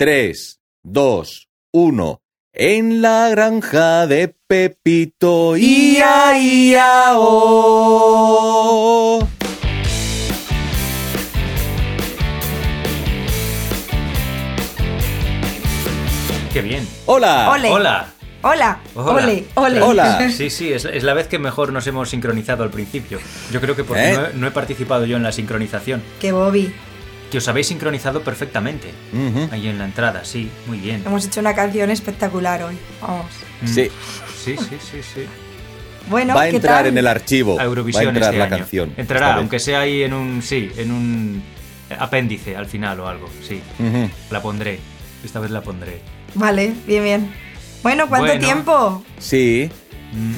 3, 2, 1. En la granja de Pepito, ia, ia, oh. Qué bien. Hola. Ole. Hola. Hola, Hola. ole, ole. Hola. Sí, sí, es, es la vez que mejor nos hemos sincronizado al principio. Yo creo que porque ¿Eh? no, he, no he participado yo en la sincronización. Que Bobby. Que os habéis sincronizado perfectamente. Ahí en la entrada, sí, muy bien. Hemos hecho una canción espectacular hoy. Vamos. Mm. Sí, Sí, sí, sí, sí. Bueno, va a ¿qué entrar tal? en el archivo. A va a Eurovisión entrar este la año. canción. Entrará, aunque sea ahí en un, sí, en un apéndice al final o algo, sí. La pondré. Esta vez la pondré. Vale, bien, bien. Bueno, ¿cuánto Bueno. tiempo? Sí, Mm,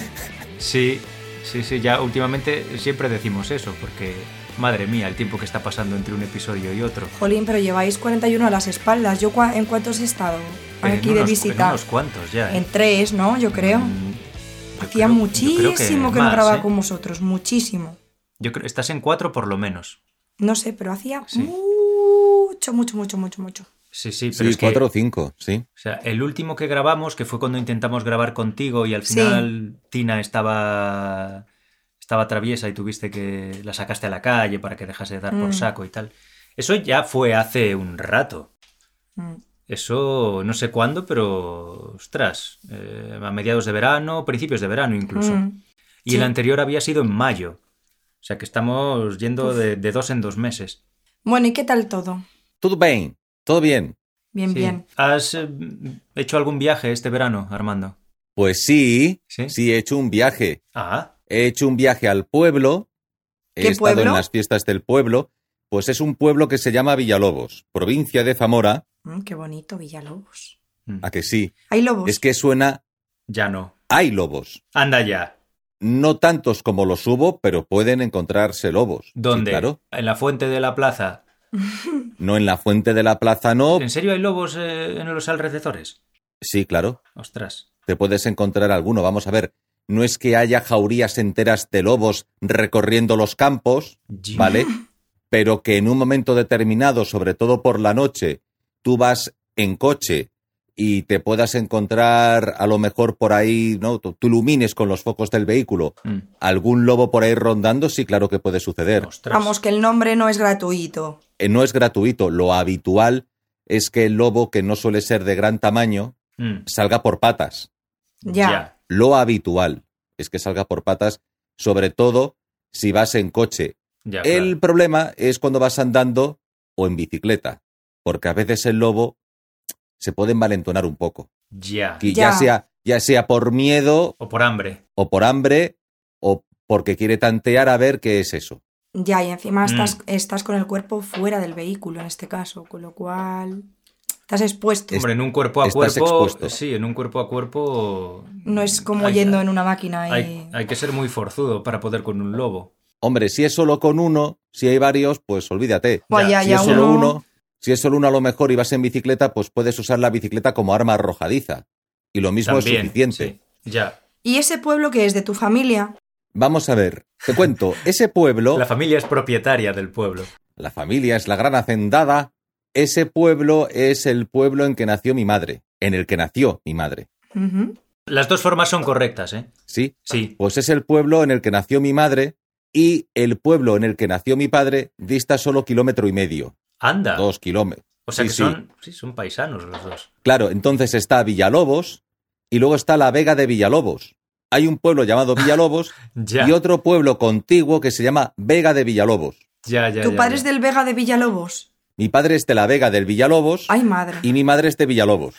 Sí, sí, sí, ya últimamente siempre decimos eso, porque madre mía, el tiempo que está pasando entre un episodio y otro. Jolín, pero lleváis 41 a las espaldas. ¿Yo cua- en cuántos he estado? En Aquí unos- de En visita. unos cuantos ya. ¿eh? En tres, ¿no? Yo creo. Mm, yo Hacía creo- muchísimo que, no más, grababa ¿eh? con vosotros. Muchísimo. Yo creo estás en cuatro por lo menos. No sé, pero hacía Sí. mucho, mucho, mucho, mucho, mucho. Sí, sí, pero sí, es que, cuatro o cinco, sí. o sea, el último que grabamos, que fue cuando intentamos grabar contigo y al Sí. final Tina estaba estaba traviesa y tuviste que la sacaste a la calle para que dejase de dar por Mm. saco y tal. Eso ya fue hace un rato. Mm. Eso no sé cuándo, pero ostras, eh, a mediados de verano, principios de verano incluso. Mm. Y Sí. el anterior había sido en mayo. O sea que estamos yendo de, de dos en dos meses. Bueno, ¿y qué tal todo? Todo bien, todo bien. Bien, Sí. bien. ¿Has eh, hecho algún viaje este verano, Armando? Pues sí, Sí. sí he hecho un viaje. Ah, He hecho un viaje al pueblo. He ¿Qué estado pueblo? en las fiestas del pueblo. Pues es un pueblo que se llama Villalobos, provincia de Zamora. Mm, qué bonito, Villalobos. mm, A que sí. ¿Hay lobos? Es que suena. ya no. Hay lobos. Anda ya. No tantos como los hubo, pero pueden encontrarse lobos. Sí, ¿Dónde? claro. En la fuente de la plaza. No en la fuente de la plaza, no. ¿En serio hay lobos eh, en los alrededores? Sí, claro. Ostras. Te puedes encontrar alguno. Vamos a ver. No es que haya jaurías enteras de lobos recorriendo los campos. ¿vale? Pero que en un momento determinado, sobre todo por la noche, tú vas en coche y te puedas encontrar a lo mejor por ahí, ¿no? Tú, tú ilumines con los focos del vehículo Mm, algún lobo por ahí rondando, sí, claro que puede suceder. Ostras. Vamos, que el nombre no es gratuito. Eh, No es gratuito. Lo habitual es que el lobo, que no suele ser de gran tamaño, Mm, salga por patas. Ya. Lo habitual es que salga por patas, sobre todo si vas en coche. ya, El claro. problema es cuando vas andando o en bicicleta, porque a veces el lobo se puede envalentonar un poco. Ya. Y ya. Ya. sea, ya sea por miedo O por hambre. o por hambre o porque quiere tantear a ver qué es eso. Ya, y encima Mm. estás, estás con el cuerpo fuera del vehículo en este caso, con lo cual estás expuesto. Es- Hombre, en un cuerpo a estás cuerpo. expuesto. Sí, en un cuerpo a cuerpo. No es como hay- yendo en una máquina y... Hay, hay que ser muy forzudo para poder con un lobo. Hombre, si es solo con uno, si hay varios, pues olvídate. Ya, si ya, es solo uno- uno, si es solo uno a lo mejor y vas en bicicleta, pues puedes usar la bicicleta como arma arrojadiza. Y lo mismo es suficiente. sí, Ya. ¿Y ese pueblo que es de tu familia? Vamos a ver, te cuento, ese pueblo, La la, familia es propietaria del pueblo. familia es la gran hacendada, ese pueblo es el pueblo en que nació mi madre, en el que nació mi madre. Las dos formas son correctas, ¿eh? ¿Sí? Sí. Pues es el pueblo en el que nació mi madre y el pueblo en el que nació mi padre dista solo kilómetro y medio, Anda. dos kilómetros. O sea Sí, que sí. son, sí, son paisanos los dos. Claro, entonces está Villalobos y luego está la Vega de Villalobos. Hay un pueblo llamado Villalobos Ya. y otro pueblo contiguo que se llama Vega de Villalobos. Ya, ya, ¿Tu ya, padre ya. es del Vega de Villalobos? Mi padre es de la Vega del Villalobos Ay, madre. y mi madre es de Villalobos.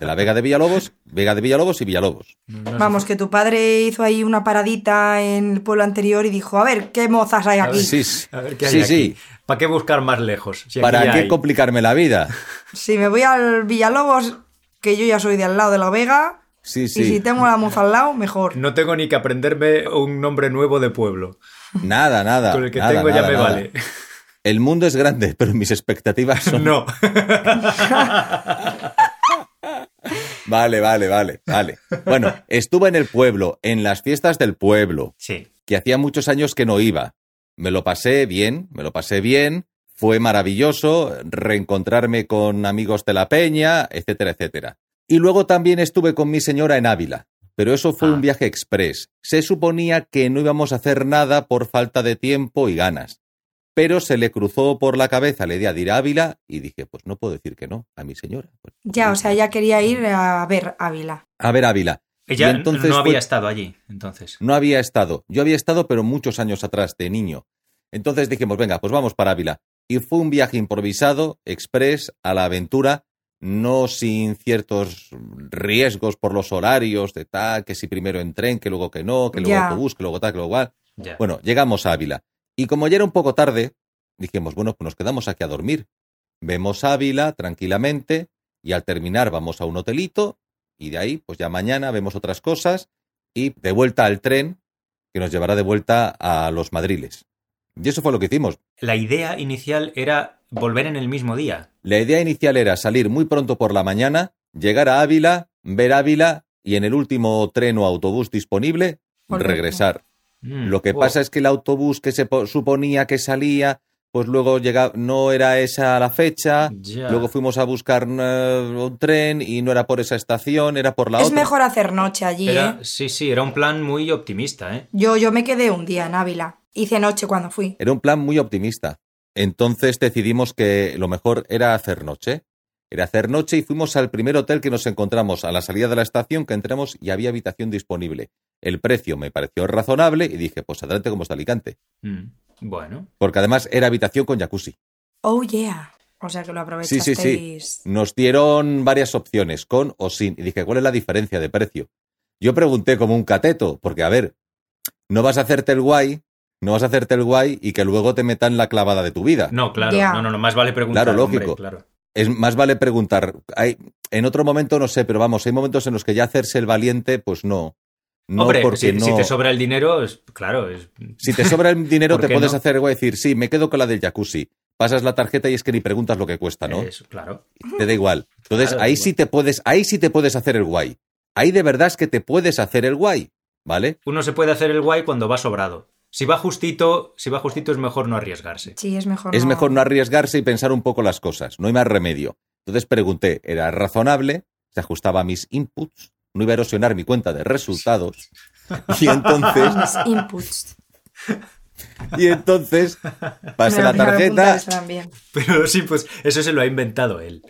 De la Vega de Villalobos, Vega de Villalobos y Villalobos. Vamos, que tu padre hizo ahí una paradita en el pueblo anterior y dijo, a ver, ¿qué mozas hay A aquí? ver, Sí, sí. A ver qué hay Sí, aquí. sí. ¿Para qué buscar más lejos? Si ¿Para ya qué hay. complicarme la vida? Si me voy al Villalobos, que yo ya soy de al lado de la Vega, Sí, y si sí. tengo la moza al lado, mejor. No tengo ni que aprenderme un nombre nuevo de pueblo. Nada, nada. Con el que nada, tengo ya nada, me nada. vale. El mundo es grande, pero mis expectativas son... No. Vale, vale, vale, vale. Bueno, estuve en el pueblo, en las fiestas del pueblo. Sí. que hacía muchos años que no iba. Me lo pasé bien, me lo pasé bien, Fue maravilloso reencontrarme con amigos de la peña, etcétera, etcétera. Y luego también estuve con mi señora en Ávila, pero eso fue Ah. un viaje express. Se suponía que no íbamos a hacer nada por falta de tiempo y ganas. Pero se le cruzó por la cabeza la idea de ir a Ávila y dije, pues no puedo decir que no a mi señora. Pues, Ya, o sea, ella quería ir a ver Ávila. A ver Ávila. Ella entonces no fue- había estado allí, entonces. No había estado. Yo había estado, pero muchos años atrás, de niño. Entonces dijimos, venga, pues vamos para Ávila. Y fue un viaje improvisado, express, a la aventura, no sin ciertos riesgos por los horarios, de tal, que si primero en tren, que luego que no, que luego Ya. autobús, que luego tal, que luego cual. Ya. Bueno, llegamos a Ávila. Y como ya era un poco tarde, dijimos, bueno, pues nos quedamos aquí a dormir. Vemos Ávila tranquilamente y al terminar vamos a un hotelito y de ahí, pues ya mañana vemos otras cosas y de vuelta al tren que nos llevará de vuelta a los Madriles. Y eso fue lo que hicimos. La idea inicial era volver en el mismo día. La idea inicial era salir muy pronto por la mañana, llegar a Ávila, ver Ávila y en el último tren o autobús disponible, regresar. Mm, Lo que wow. pasa es que el autobús que se po- suponía que salía, pues luego llega, no era esa la fecha. Luego fuimos a buscar eh, un tren y no era por esa estación, era por la es otra. mejor hacer noche allí, Era- ¿eh? sí, sí, era un plan muy optimista, ¿eh? Yo, yo me quedé un día en Ávila. Hice noche cuando fui. Era un plan muy optimista. Entonces decidimos que lo mejor era hacer noche. Era hacer noche y fuimos al primer hotel que nos encontramos a la salida de la estación, que entramos y había habitación disponible. El precio me pareció razonable y dije, pues adelante como está Alicante. Mm, Bueno, Porque además era habitación con jacuzzi. Oh, yeah. O sea que lo Sí, aprovechasteis. sí, sí. Nos dieron varias opciones, con o sin. Y dije, ¿cuál es la diferencia de precio? Yo pregunté como un cateto, porque a ver, no vas a hacerte el guay, no vas a hacerte el guay y que luego te metan la clavada de tu vida. no, claro, no, no, no, más vale preguntar. Claro, hombre, lógico. claro. Es más vale preguntar. Hay, en otro momento no sé, pero vamos, hay momentos en los que ya hacerse el valiente, pues no. No Hombre, porque si, no. si te sobra el dinero, es, claro, es, Si te sobra el dinero, ¿Por te puedes no? hacer el guay y decir, sí, me quedo con la del jacuzzi. Pasas la tarjeta y es que ni preguntas lo que cuesta, ¿no? es- claro. te da igual. Entonces, Claro, ahí igual. sí te puedes, ahí sí te puedes hacer el guay. Ahí de verdad es que te puedes hacer el guay, ¿vale? Uno se puede hacer el guay cuando va sobrado. Si va justito, si va justito es mejor no arriesgarse. Sí, es mejor. Es mejor no arriesgarse y pensar un poco las cosas, no hay más remedio. Entonces pregunté, ¿era razonable? ¿Se ajustaba a mis inputs? ¿No iba a erosionar mi cuenta de resultados? Y entonces, Mis inputs. y entonces pasé la tarjeta. Pero sí, pues eso se lo ha inventado él.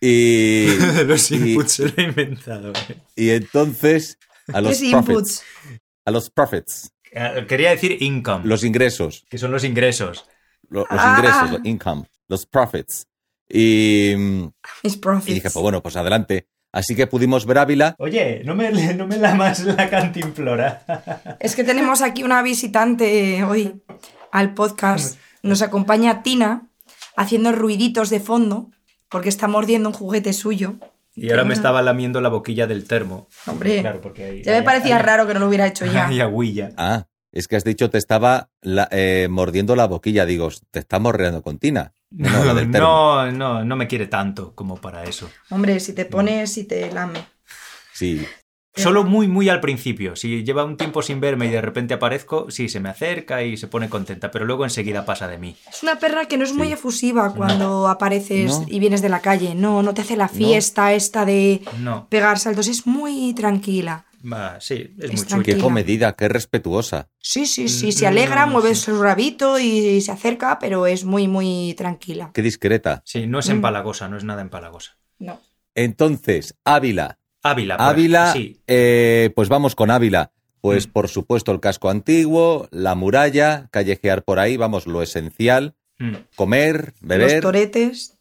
y, Los y- inputs se lo ha inventado él. y entonces a los ¿Qué es profits, inputs? a los profits, Eh, Quería decir income, los ingresos. que son los ingresos. lo- los Ah. ingresos, los income, los profits. Y, Mis profits. y dije, pues bueno, pues adelante. Así que pudimos ver Ávila. Oye, no me, no me lamas la cantimplora. Es que tenemos aquí una visitante hoy al podcast. Nos acompaña Tina haciendo ruiditos de fondo porque está mordiendo un juguete suyo. Y ahora me estaba lamiendo la boquilla del termo. Hombre, Claro, porque hay, Ya me hay- parecía hay- raro que no lo hubiera hecho ya. Agüilla. Ah, es que has dicho te estaba la- eh, mordiendo la boquilla. Digo, te está morreando con Tina. No, no, no, no, no me quiere tanto como para eso. Hombre, si te pones y te lame. Sí, Solo muy, muy al principio. Si lleva un tiempo sin verme y de repente aparezco, sí, se me acerca y se pone contenta, pero luego enseguida pasa de mí. Es una perra que no es muy Sí. efusiva cuando apareces No. y vienes de la calle. No, no te hace la fiesta esta de No, pegar saltos. Es muy tranquila. Va, sí, es, Es muy tranquila. chulo. qué comedida, qué respetuosa. Sí, sí, sí. Mm, Se alegra, no, mueve sí. su rabito y se acerca, pero es muy, muy tranquila. Qué discreta. Sí, no es Mm. empalagosa, no es nada empalagosa. No. Entonces, Ávila. Ávila, por Ávila, sí. eh, pues vamos con Ávila. Pues Mm. por supuesto el casco antiguo, la muralla, callejear por ahí, vamos, lo esencial, Mm. comer, Los beber. toretes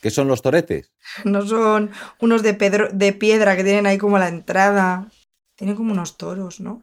¿Qué son los toretes? no son unos de, pedro- de piedra que tienen ahí como la entrada. Tienen como unos toros, ¿no?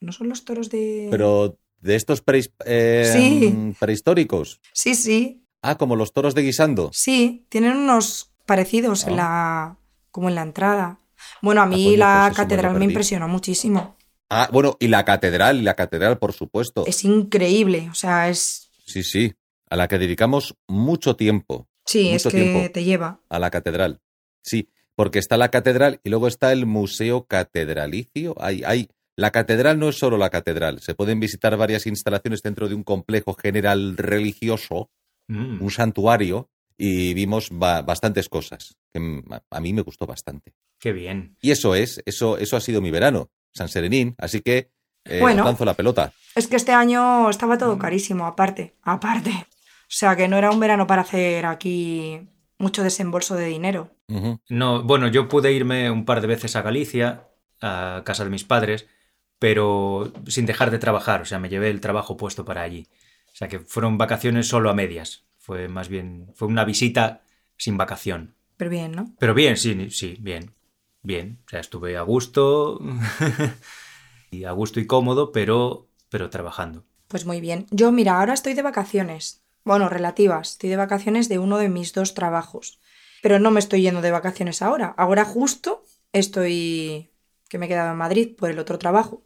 ¿No son los toros de...? Pero de estos prehis- eh, Sí. prehistóricos. Sí, sí, Ah, como los toros de guisando. sí. Tienen unos parecidos en Ah. la... como en la entrada. Bueno, a mí coño, la pues me catedral me perdí. impresionó muchísimo. Ah, bueno, y la catedral, y la catedral, por supuesto. Es increíble, o sea, es... Sí, sí. A la que dedicamos mucho tiempo, Sí, es que tiempo. te lleva. a la catedral. Sí, porque está la catedral y luego está el museo catedralicio. Hay, hay, la catedral no es solo la catedral, se pueden visitar varias instalaciones dentro de un complejo general religioso Mm. un santuario y vimos ba- bastantes cosas. Que a mí me gustó bastante. Qué bien. Y eso es, eso, eso ha sido mi verano, San Serenín. Así que eh, Bueno. lanzo la pelota. Es que este año estaba todo carísimo, aparte, aparte. O sea que no era un verano para hacer aquí mucho desembolso de dinero. No, bueno, yo pude irme un par de veces a Galicia, a casa de mis padres, pero sin dejar de trabajar. O sea, me llevé el trabajo puesto para allí. O sea, que fueron vacaciones solo a medias. Fue más bien, fue una visita sin vacación. Pero bien, ¿no? Pero bien, sí, sí, bien. Bien. O sea, estuve a gusto. y a gusto y cómodo, pero, pero trabajando. Pues muy bien. Yo, mira, ahora estoy de vacaciones. Bueno, relativas. Estoy de vacaciones de uno de mis dos trabajos. Pero no me estoy yendo de vacaciones ahora. Ahora justo estoy... que me he quedado en Madrid por el otro trabajo.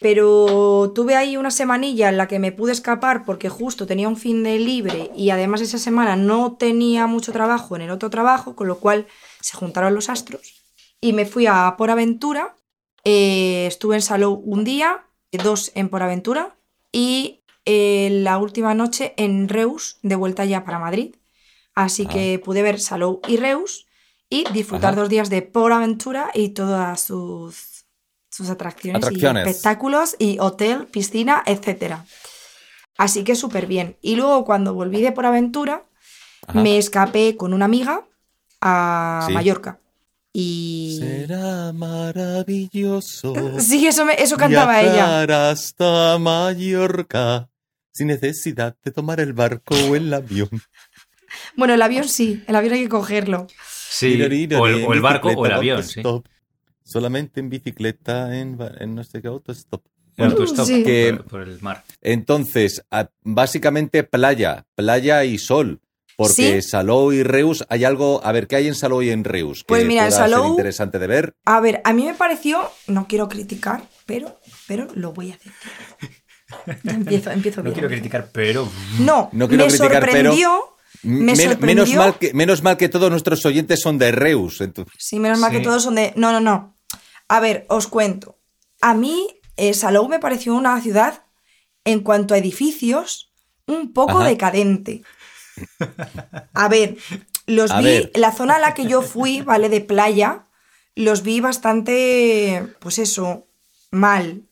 Pero tuve ahí una semanilla en la que me pude escapar porque justo tenía un fin de libre y además esa semana no tenía mucho trabajo en el otro trabajo, con lo cual se juntaron los astros. Y me fui a Por Aventura. eh, estuve en Salou un día, dos en Por Aventura y eh, la última noche en Reus, de vuelta ya para Madrid. Así Ah. que pude ver Salou y Reus y disfrutar Ajá. dos días de Por Aventura y todas sus, sus atracciones, Atracciones. y espectáculos y hotel, piscina, etc. Así que súper bien. Y luego cuando volví de Por Aventura, Ajá. me escapé con una amiga a Sí. Mallorca. Y... Será maravilloso. Sí, eso, me- eso cantaba ella. hasta Mallorca sin necesidad de tomar el barco o el avión. Bueno, el avión sí, el avión hay que cogerlo. Sí, o el, o el barco o el avión, sí. Solamente en bicicleta, en, no sé qué autostop. El autostop Sí. Que- por, por el mar. Entonces, a- básicamente playa, playa y sol. Porque Sí. Salou y Reus, hay algo, a ver, ¿qué hay en Salou y en Reus? Que Pues mira, en Salou- interesante de ver. A ver, a mí me pareció, no quiero criticar, pero, pero lo voy a hacer. Empiezo, empiezo No bien. quiero criticar, pero... No, No quiero me criticar, pero- sorprendió. Me Men- sorprendió. menos, mal que, menos mal que todos nuestros oyentes son de Reus. entonces- Sí, menos mal Sí. que todos son de. No, no, no. A ver, os cuento. A mí, eh, Salou me pareció una ciudad, en cuanto a edificios, un poco Ajá. decadente. A ver, los A vi. ver. La zona a la que yo fui, ¿vale? De playa, los vi bastante. Pues eso, mal.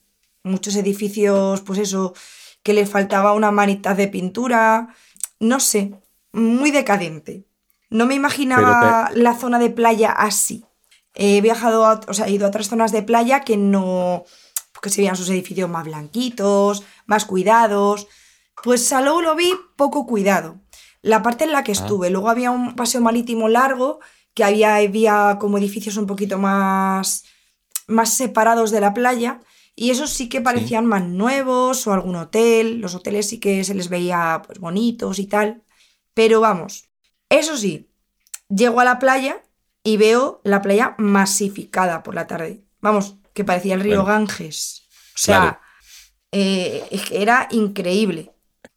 Muchos edificios, pues eso, que les faltaba una manita de pintura. No sé, muy decadente. No me imaginaba la zona de playa así. He viajado, a, o sea, he ido a otras zonas de playa que no, que se veían sus edificios más blanquitos, más cuidados. Pues Salou lo vi poco cuidado. La parte en la que estuve, luego había un paseo marítimo largo que había, había como edificios un poquito más, más separados de la playa y esos sí que parecían más nuevos o algún hotel. Los hoteles sí que se les veía pues, bonitos y tal. Pero vamos, eso sí, llego a la playa y veo la playa masificada por la tarde. Vamos, que parecía el río Bueno. Ganges. O sea, Claro. eh, era increíble.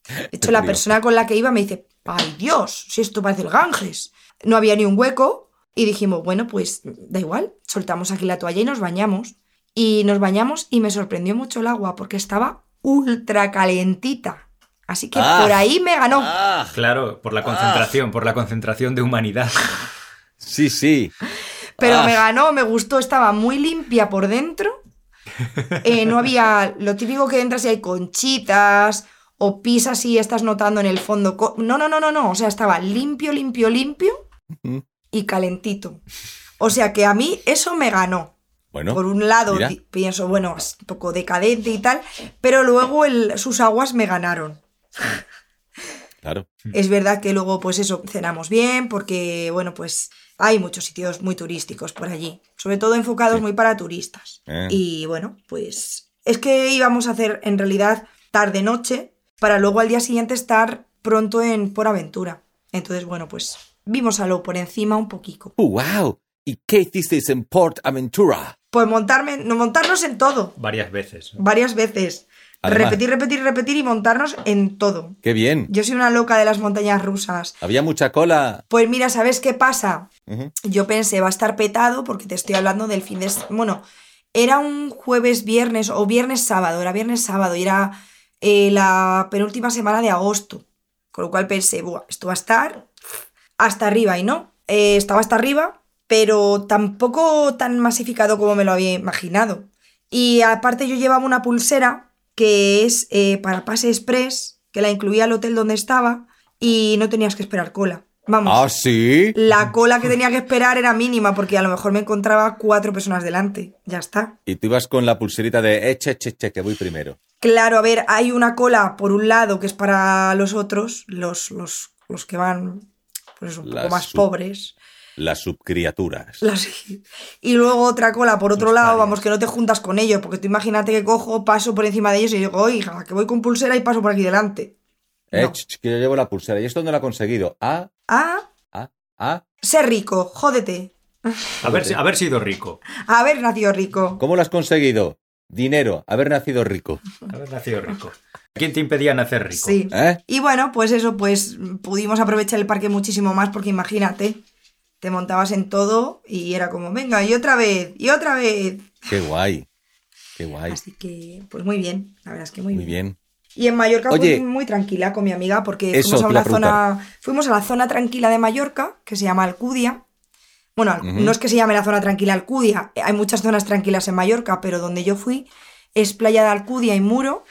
De hecho, la persona con la que iba me dice, ¡ay Dios! Si esto parece el Ganges. No había ni un hueco y dijimos, bueno, pues da igual, soltamos aquí la toalla y nos bañamos. Y nos bañamos y me sorprendió mucho el agua porque estaba ultra calentita. Así que Ah. por ahí me ganó. ¡Ah! Claro, por la concentración, por la concentración de humanidad. Sí, sí. Pero Ah. me ganó, me gustó, estaba muy limpia por dentro. Eh, no había lo típico que entras y hay conchitas o pisas y estás notando en el fondo. No, no, no, no, no. O sea, estaba limpio, limpio, limpio y calentito. O sea que a mí eso me ganó. Bueno, Por un lado mira. pienso, bueno, es un poco decadente y tal, pero luego el- sus aguas me ganaron. claro. Es verdad que luego, pues eso, cenamos bien, porque, bueno, pues hay muchos sitios muy turísticos por allí, sobre todo enfocados Sí. muy para turistas. Eh. Y bueno, pues es que íbamos a hacer en realidad tarde-noche para luego al día siguiente estar pronto en Por Aventura. Entonces, bueno, pues vimos a lo por encima un poquito. ¡Uh, wow! ¿Y qué hicisteis en Port Aventura? Pues montarme, no, montarnos en todo, Varias veces. varias veces. Además. Repetir, repetir, repetir y montarnos en todo. ¡Qué bien! Yo soy una loca de las montañas rusas. Había mucha cola. Pues mira, ¿sabes qué pasa? Yo pensé, va a estar petado porque te estoy hablando del fin de... Bueno, era un jueves, viernes o viernes, sábado, era viernes, sábado y era eh, la penúltima semana de agosto. Con lo cual pensé, Buah, esto va a estar hasta arriba y no. Eh, estaba hasta arriba, pero tampoco tan masificado como me lo había imaginado. Y aparte yo llevaba una pulsera que es eh, para pase express, que la incluía al hotel donde estaba y no tenías que esperar cola. Vamos. ¿Ah, sí? La cola que tenía que esperar era mínima porque a lo mejor me encontraba cuatro personas delante. Ya está. Y tú ibas con la pulserita de eche, che, che, que voy primero. Claro, a ver, hay una cola por un lado que es para los otros, los, los, los que van pues, un poco más pobres. Las subcriaturas. Las- Y luego otra cola por otro Los lado, vamos, que no te juntas con ellos, porque tú imagínate que cojo, paso por encima de ellos y digo, oiga, que voy con pulsera y paso por aquí delante. Eh, No. que yo llevo la pulsera. ¿Y esto dónde lo he conseguido? Ah, ah, ah. ser rico, jódete. Haber, haber sido rico. Haber nacido rico. ¿Cómo lo has conseguido? Dinero, haber nacido rico. Haber nacido rico. ¿Quién te impedía nacer rico? Sí. ¿Eh? Y bueno, pues eso, pues pudimos aprovechar el parque muchísimo más porque imagínate, te montabas en todo y era como, venga, y otra vez, y otra vez. Qué guay. Qué guay. Así que, pues muy bien, la verdad es que muy, Muy bien. Y en Mallorca Oye. fui muy tranquila con mi amiga porque Eso fuimos a una zona, fuimos a la zona tranquila de Mallorca, que se llama Alcudia. Bueno, no es que se llame la zona tranquila Alcudia, hay muchas zonas tranquilas en Mallorca, pero donde yo fui es playa de Alcudia y Muro.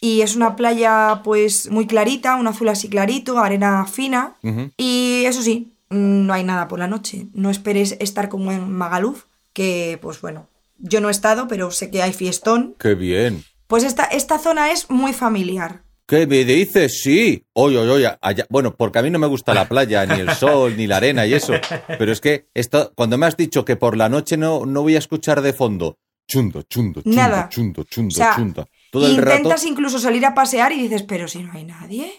Y es una playa pues muy clarita, un azul así clarito, arena fina. Y eso sí, no hay nada por la noche. No esperes estar como en Magaluf, que pues bueno, yo no he estado, pero sé que hay fiestón. Qué bien. Pues esta, esta zona es muy familiar. ¿Qué me dices? Sí. Oye, oye, oye. allá- Bueno, porque a mí no me gusta la playa, ni el sol, ni la arena y eso. Pero es que esto, cuando me has dicho que por la noche no, no voy a escuchar de fondo, chundo, chundo, chundo, Nada. chundo, chundo, O sea. Todo el rato. Intentas incluso salir a pasear y dices, pero si no hay nadie.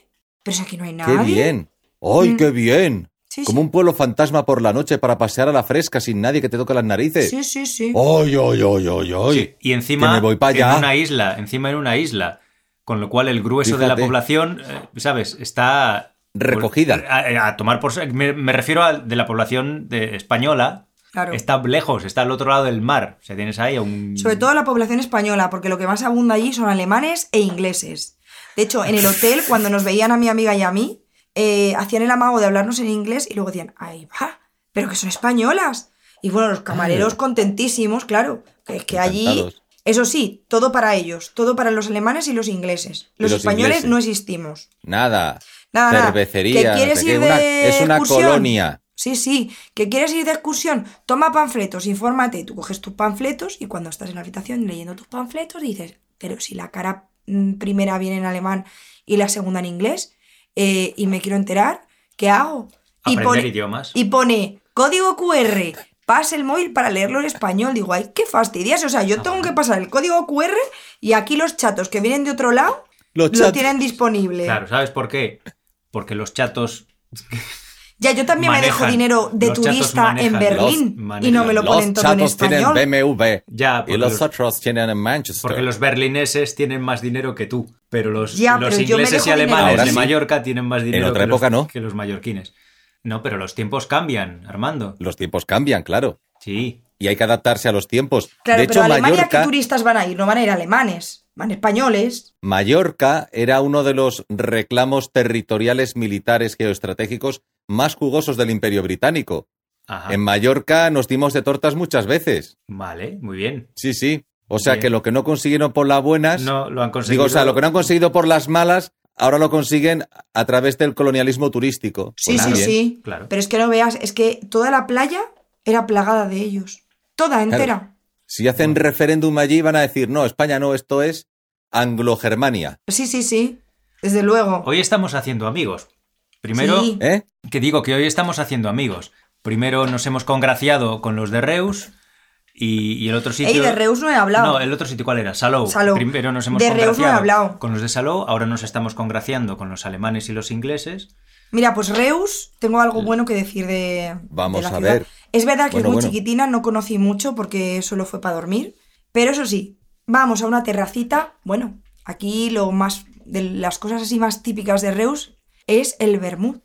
Pero si aquí no hay nadie. ¡Qué bien! ¡Ay, Mm. qué bien! Sí, Como sí. un pueblo fantasma por la noche para pasear a la fresca sin nadie que te toque las narices. Sí, sí, sí. ¡Ay, ay, ay, ay, ay! Sí, Y encima me voy pa' allá. en una isla, encima en una isla, con lo cual el grueso de la población, eh, ¿sabes? Está Recogida. A, a tomar por me, me refiero a de la población de- española. Claro. Está lejos, está al otro lado del mar. O sea, tienes ahí a un Sobre todo la población española, porque lo que más abunda allí son alemanes e ingleses. De hecho, en el hotel, cuando nos veían a mi amiga y a mí, eh, hacían el amago de hablarnos en inglés y luego decían, ahí va, pero que son españolas. Y bueno, los camareros contentísimos, claro, que es que allí, eso sí, todo para ellos, todo para los alemanes y los ingleses. Los, los españoles ingleses. no existimos. Nada. Nada, nada. Cervecería. ¿Que quieres no sé ir una- de es una excursión? colonia. Sí, sí. ¿Que quieres ir de excursión? Toma panfletos, infórmate. Tú coges tus panfletos y cuando estás en la habitación leyendo tus panfletos dices, pero si la cara mm, primera viene en alemán y la segunda en inglés eh, y me quiero enterar, ¿qué hago? Y aprender pone, idiomas. y pone código QR. Pasa el móvil para leerlo en español. Digo, ay, qué fastidias. O sea, yo tengo que pasar el código QR y aquí los chatos que vienen de otro lado Los lo chatos. tienen disponible. Claro, ¿sabes por qué? Porque los chatos Ya, yo también me dejo dinero de turista en. Berlín y no me lo Los ponen todo en chatos tienen español. BMW. Ya, y los los- otros tienen en Manchester. Porque los berlineses tienen más dinero que tú, pero los, Ya, los pero ingleses y alemanes de sí. Mallorca tienen más dinero otra que, época los, no. que los mallorquines. No, pero los tiempos cambian, Armando. Los tiempos cambian, claro. Sí. Y hay que adaptarse a los tiempos. Claro, de hecho, pero a Alemania, Mallorca, ¿qué turistas van a ir? No van a ir alemanes, van españoles. Mallorca era uno de los reclamos territoriales militares geoestratégicos más jugosos del Imperio Británico. Ajá. En Mallorca nos dimos de tortas muchas veces. Vale, muy bien. Sí, sí. O sea Bien. que lo que no consiguieron por las buenas, No lo han conseguido. digo, o sea, lo que no han conseguido por las malas, ahora lo consiguen a través del colonialismo turístico. Sí, Pues sí, bien. sí. Claro. Pero es que no veas, es que toda la playa era plagada de ellos. Toda entera. Si hacen referéndum allí van a decir, no, España no, esto es Anglo-Germania. Sí, sí, sí. Desde luego. Hoy estamos haciendo amigos. Primero, Sí. ¿Eh? que digo que hoy estamos haciendo amigos. Primero nos hemos congraciado con los de Reus y, y el otro sitio. Ey, de Reus no he hablado. No, el otro sitio, ¿cuál era? Salou. Salou. Primero nos hemos De Reus no he congraciado hablado. con los de Salou, ahora nos estamos congraciando con los alemanes y los ingleses. Mira, pues Reus, tengo algo bueno que decir de. Vamos de la a ciudad. ver. Es verdad que Bueno, es muy bueno. chiquitina, no conocí mucho porque solo fue para dormir. Pero eso sí, vamos a una terracita. Bueno, aquí lo más. de las cosas así más típicas de Reus es el vermú.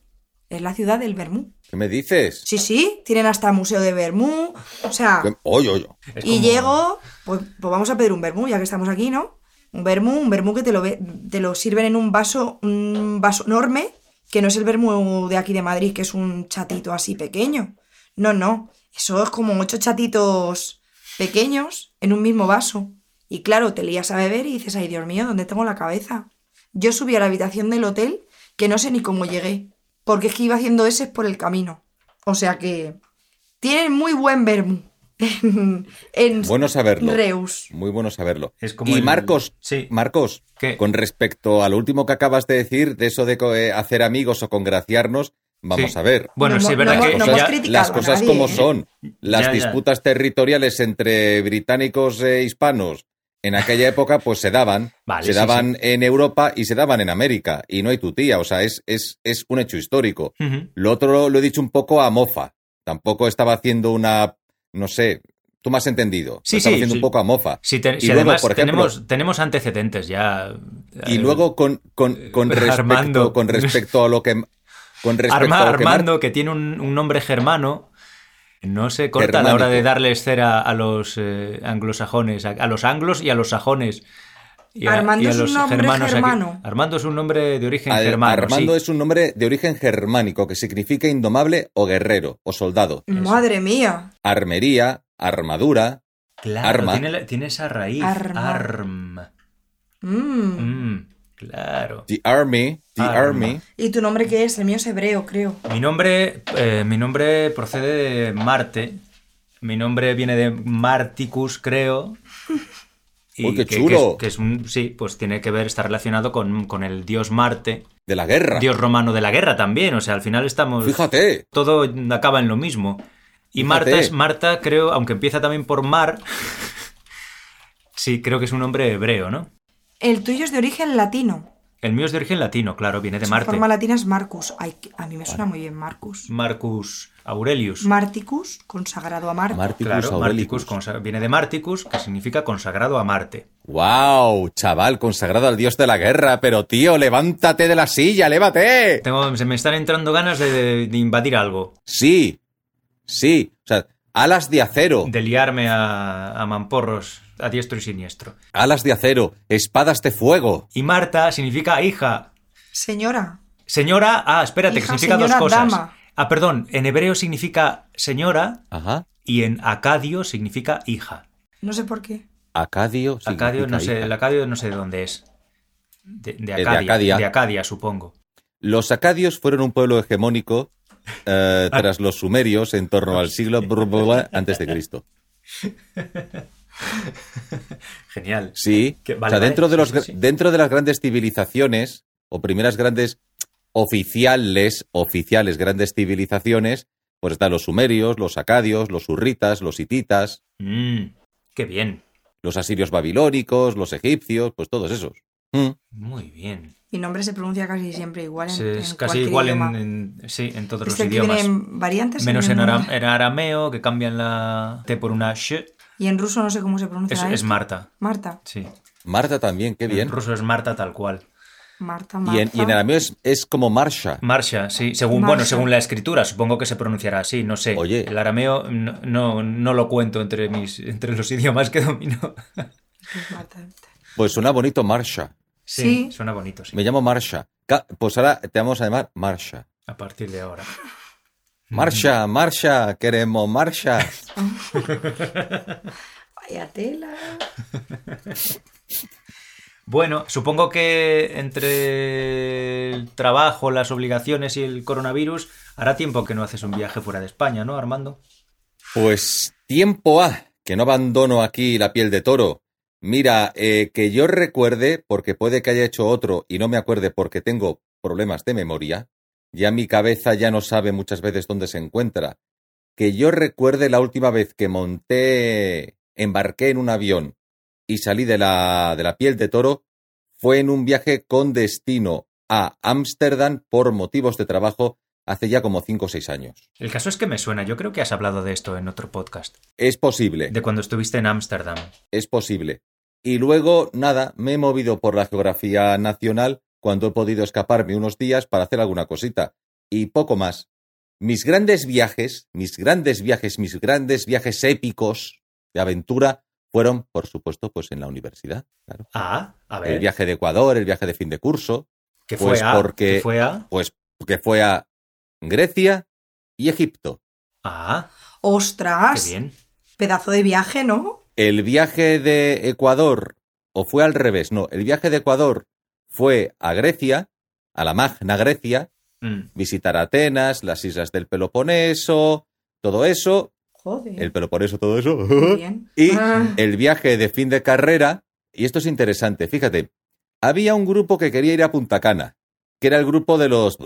Es la ciudad del vermú. ¿Qué me dices? Sí, sí, tienen hasta museo de vermú. O sea, ¿Qué- Oye, oye. Y llego, pues, pues vamos a pedir un vermú, ya que estamos aquí, ¿no? Un vermú, un vermú que te lo, ve- te lo sirven en un vaso, un vaso enorme, que no es el vermú de aquí de Madrid, que es un chatito así pequeño. No, no. Eso es como ocho chatitos pequeños en un mismo vaso. Y claro, te lías a beber y dices, ay Dios mío, ¿dónde tengo la cabeza? Yo subí a la habitación del hotel que no sé ni cómo llegué, porque es que iba haciendo ese por el camino. O sea que tienen muy buen vermú en, en Bueno saberlo. Reus. Muy bueno saberlo. Es como y el- Marcos, Sí. Marcos, ¿Qué? con respecto a lo último que acabas de decir, de eso de eh, hacer amigos o congraciarnos, vamos Sí. a ver. Bueno, No sí, verdad no que no Las hemos cosas nadie, como ¿eh? son. Las Ya, ya. disputas territoriales entre británicos e hispanos en aquella época, pues se daban. Vale, se sí, daban en Europa y se daban en América. Y no hay tu tía. O sea, es, es, es un hecho histórico. Lo otro lo he dicho un poco a mofa. Tampoco estaba haciendo una. No sé. Tú me has entendido. Sí, sí, haciendo sí. un poco a mofa. Te- Y si luego, además por ejemplo- tenemos, tenemos antecedentes ya. Y eh, luego con, con, con respecto, Armando. con respecto a lo que. Con respecto Arma- a lo que Mar- Armando, que tiene un, un nombre germano, no se corta a la hora de darles cera a los eh, anglosajones, a, a los anglos y a los sajones. Y a, Armando y a es un nombre aquí. germano. Armando es un nombre de origen Al- germano. Armando sí. es un nombre de origen germánico que significa indomable o guerrero o soldado. Madre mía. Armería, armadura. Claro, arma. Tiene, la- tiene esa raíz. Arma. Arm. Mm. Mm, claro. The Army. The Arma. Army. ¿Y tu nombre qué es? El mío es hebreo, creo. Mi nombre, eh, mi nombre procede de Marte. Mi nombre viene de Marticus, creo. Uy, qué que- chulo. Que es, que es un, sí, pues tiene que ver, está relacionado con, con el dios Marte, De la guerra. dios romano de la guerra también. O sea, al final estamos. Fíjate. Todo acaba en lo mismo. Y Fíjate. Marta es Marta, creo, aunque empieza también por mar. sí, creo que es un nombre hebreo, ¿no? El tuyo es de origen latino. El mío es de origen latino, claro, viene de Su Marte. forma latina es Marcus. Ay, a mí me suena muy bien Marcus. Marcus Aurelius. Marticus, consagrado a Marte. Marticus Claro. Marticus consa- viene de Marticus, que significa consagrado a Marte. ¡Wow! Chaval, consagrado al dios de la guerra. Pero tío, levántate de la silla, lévate. Tengo, se me están entrando ganas de, de invadir algo, Sí. Sí. O sea, alas de acero. de liarme a, a mamporros a diestro y siniestro. Alas de acero. Espadas de fuego. Y Marta significa hija. Señora. Señora, ah, espérate, que significa dos señora, cosas. dama. Ah, perdón, en hebreo significa señora Ajá. y en acadio significa hija. No sé por qué. Acadio. Acadio, no sé, hija. el acadio no sé de dónde es. De, de de Acadia, de Acadia, supongo. Los acadios fueron un pueblo hegemónico eh, tras los sumerios en torno al siglo antes de Cristo. Genial. Sí. Que- o sea, vale, dentro de sí, los sí, gra- sí. dentro de las grandes civilizaciones o primeras grandes oficiales, oficiales grandes civilizaciones, pues están los sumerios, los acadios, los urritas, los hititas, Mm, qué bien. los asirios babilónicos, los egipcios, pues todos esos. Mm. Muy bien. Mi nombre se pronuncia casi siempre igual en, es en casi igual en, idioma. en- sí, en todos Este los aquí idiomas. variantes. Menos en ara- arameo, que cambian la T por una sh. Y en ruso no sé cómo se pronuncia. Es, esto. es Marta. Marta. Sí. Marta también, qué bien. En ruso es Marta tal cual. Marta, Y Marta. en, y en arameo es, es como Marsha. Marsha, sí. Según, Marsha. bueno, según la escritura, supongo que se pronunciará así, no sé. Oye. El arameo no, no, no lo cuento entre, mis, entre los idiomas que domino. Pues suena bonito Marsha. Sí, Sí. suena bonito, sí. Me llamo Marsha. Pues ahora te vamos a llamar Marsha. A partir de ahora. Marsha, Marsha, queremos Marsha. Vaya tela. Bueno, supongo que entre el trabajo, las obligaciones y el coronavirus, hará tiempo que no haces un viaje fuera de España, ¿no, Armando? Pues tiempo ha, que no abandono aquí la piel de toro. Mira, eh, que yo recuerde, porque puede que haya hecho otro y no me acuerde porque tengo problemas de memoria, ya mi cabeza ya no sabe muchas veces dónde se encuentra. Que yo recuerde la última vez que monté, embarqué en un avión y salí de la, de la piel de toro, fue en un viaje con destino a Ámsterdam por motivos de trabajo hace ya como cinco o seis años. El caso es que me suena, yo creo que has hablado de esto en otro podcast, Es posible. de cuando estuviste en Ámsterdam. es posible. Y luego, nada, me he movido por la geografía nacional cuando he podido escaparme unos días para hacer alguna cosita. Y poco más. Mis grandes viajes, mis grandes viajes, mis grandes viajes épicos de aventura fueron, por supuesto, pues en la universidad. Claro. Ah, a El ver. viaje de Ecuador, el viaje de fin de curso. ¿Qué pues fue a? porque- ¿Qué fue a? Pues, que fue a Grecia y Egipto. Ah, ¡Ostras! qué bien. Pedazo de viaje, ¿no? El viaje de Ecuador, o fue al revés, no, el viaje de Ecuador fue a Grecia, a la Magna Grecia, Mm. visitar Atenas, las islas del Peloponeso, todo eso, Joder. el Peloponeso, todo eso. Muy bien. Y Ah. el viaje de fin de carrera, y esto es interesante, fíjate, había un grupo que quería ir a Punta Cana, que era el grupo de los...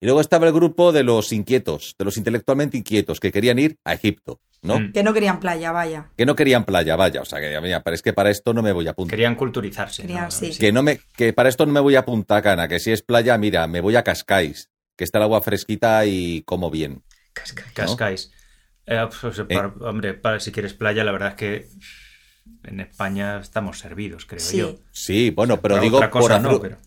Y luego estaba el grupo de los inquietos, de los intelectualmente inquietos, que querían ir a Egipto, ¿no? Mm. Que no querían playa, vaya. Que no querían playa, vaya, o sea, que mira, pero es que para esto no me voy a Punta Querían culturizarse. Querían, ¿no? sí. que no me que para esto no me voy a Punta Cana, que si es playa, mira, me voy a Cascais, que está el agua fresquita y como bien. Cascais. Eh, pues, para- hombre, para, si quieres playa, la verdad es que en España estamos servidos, creo Sí. yo. Sí, bueno, pero Para digo otra por cosa hacer, no, pero...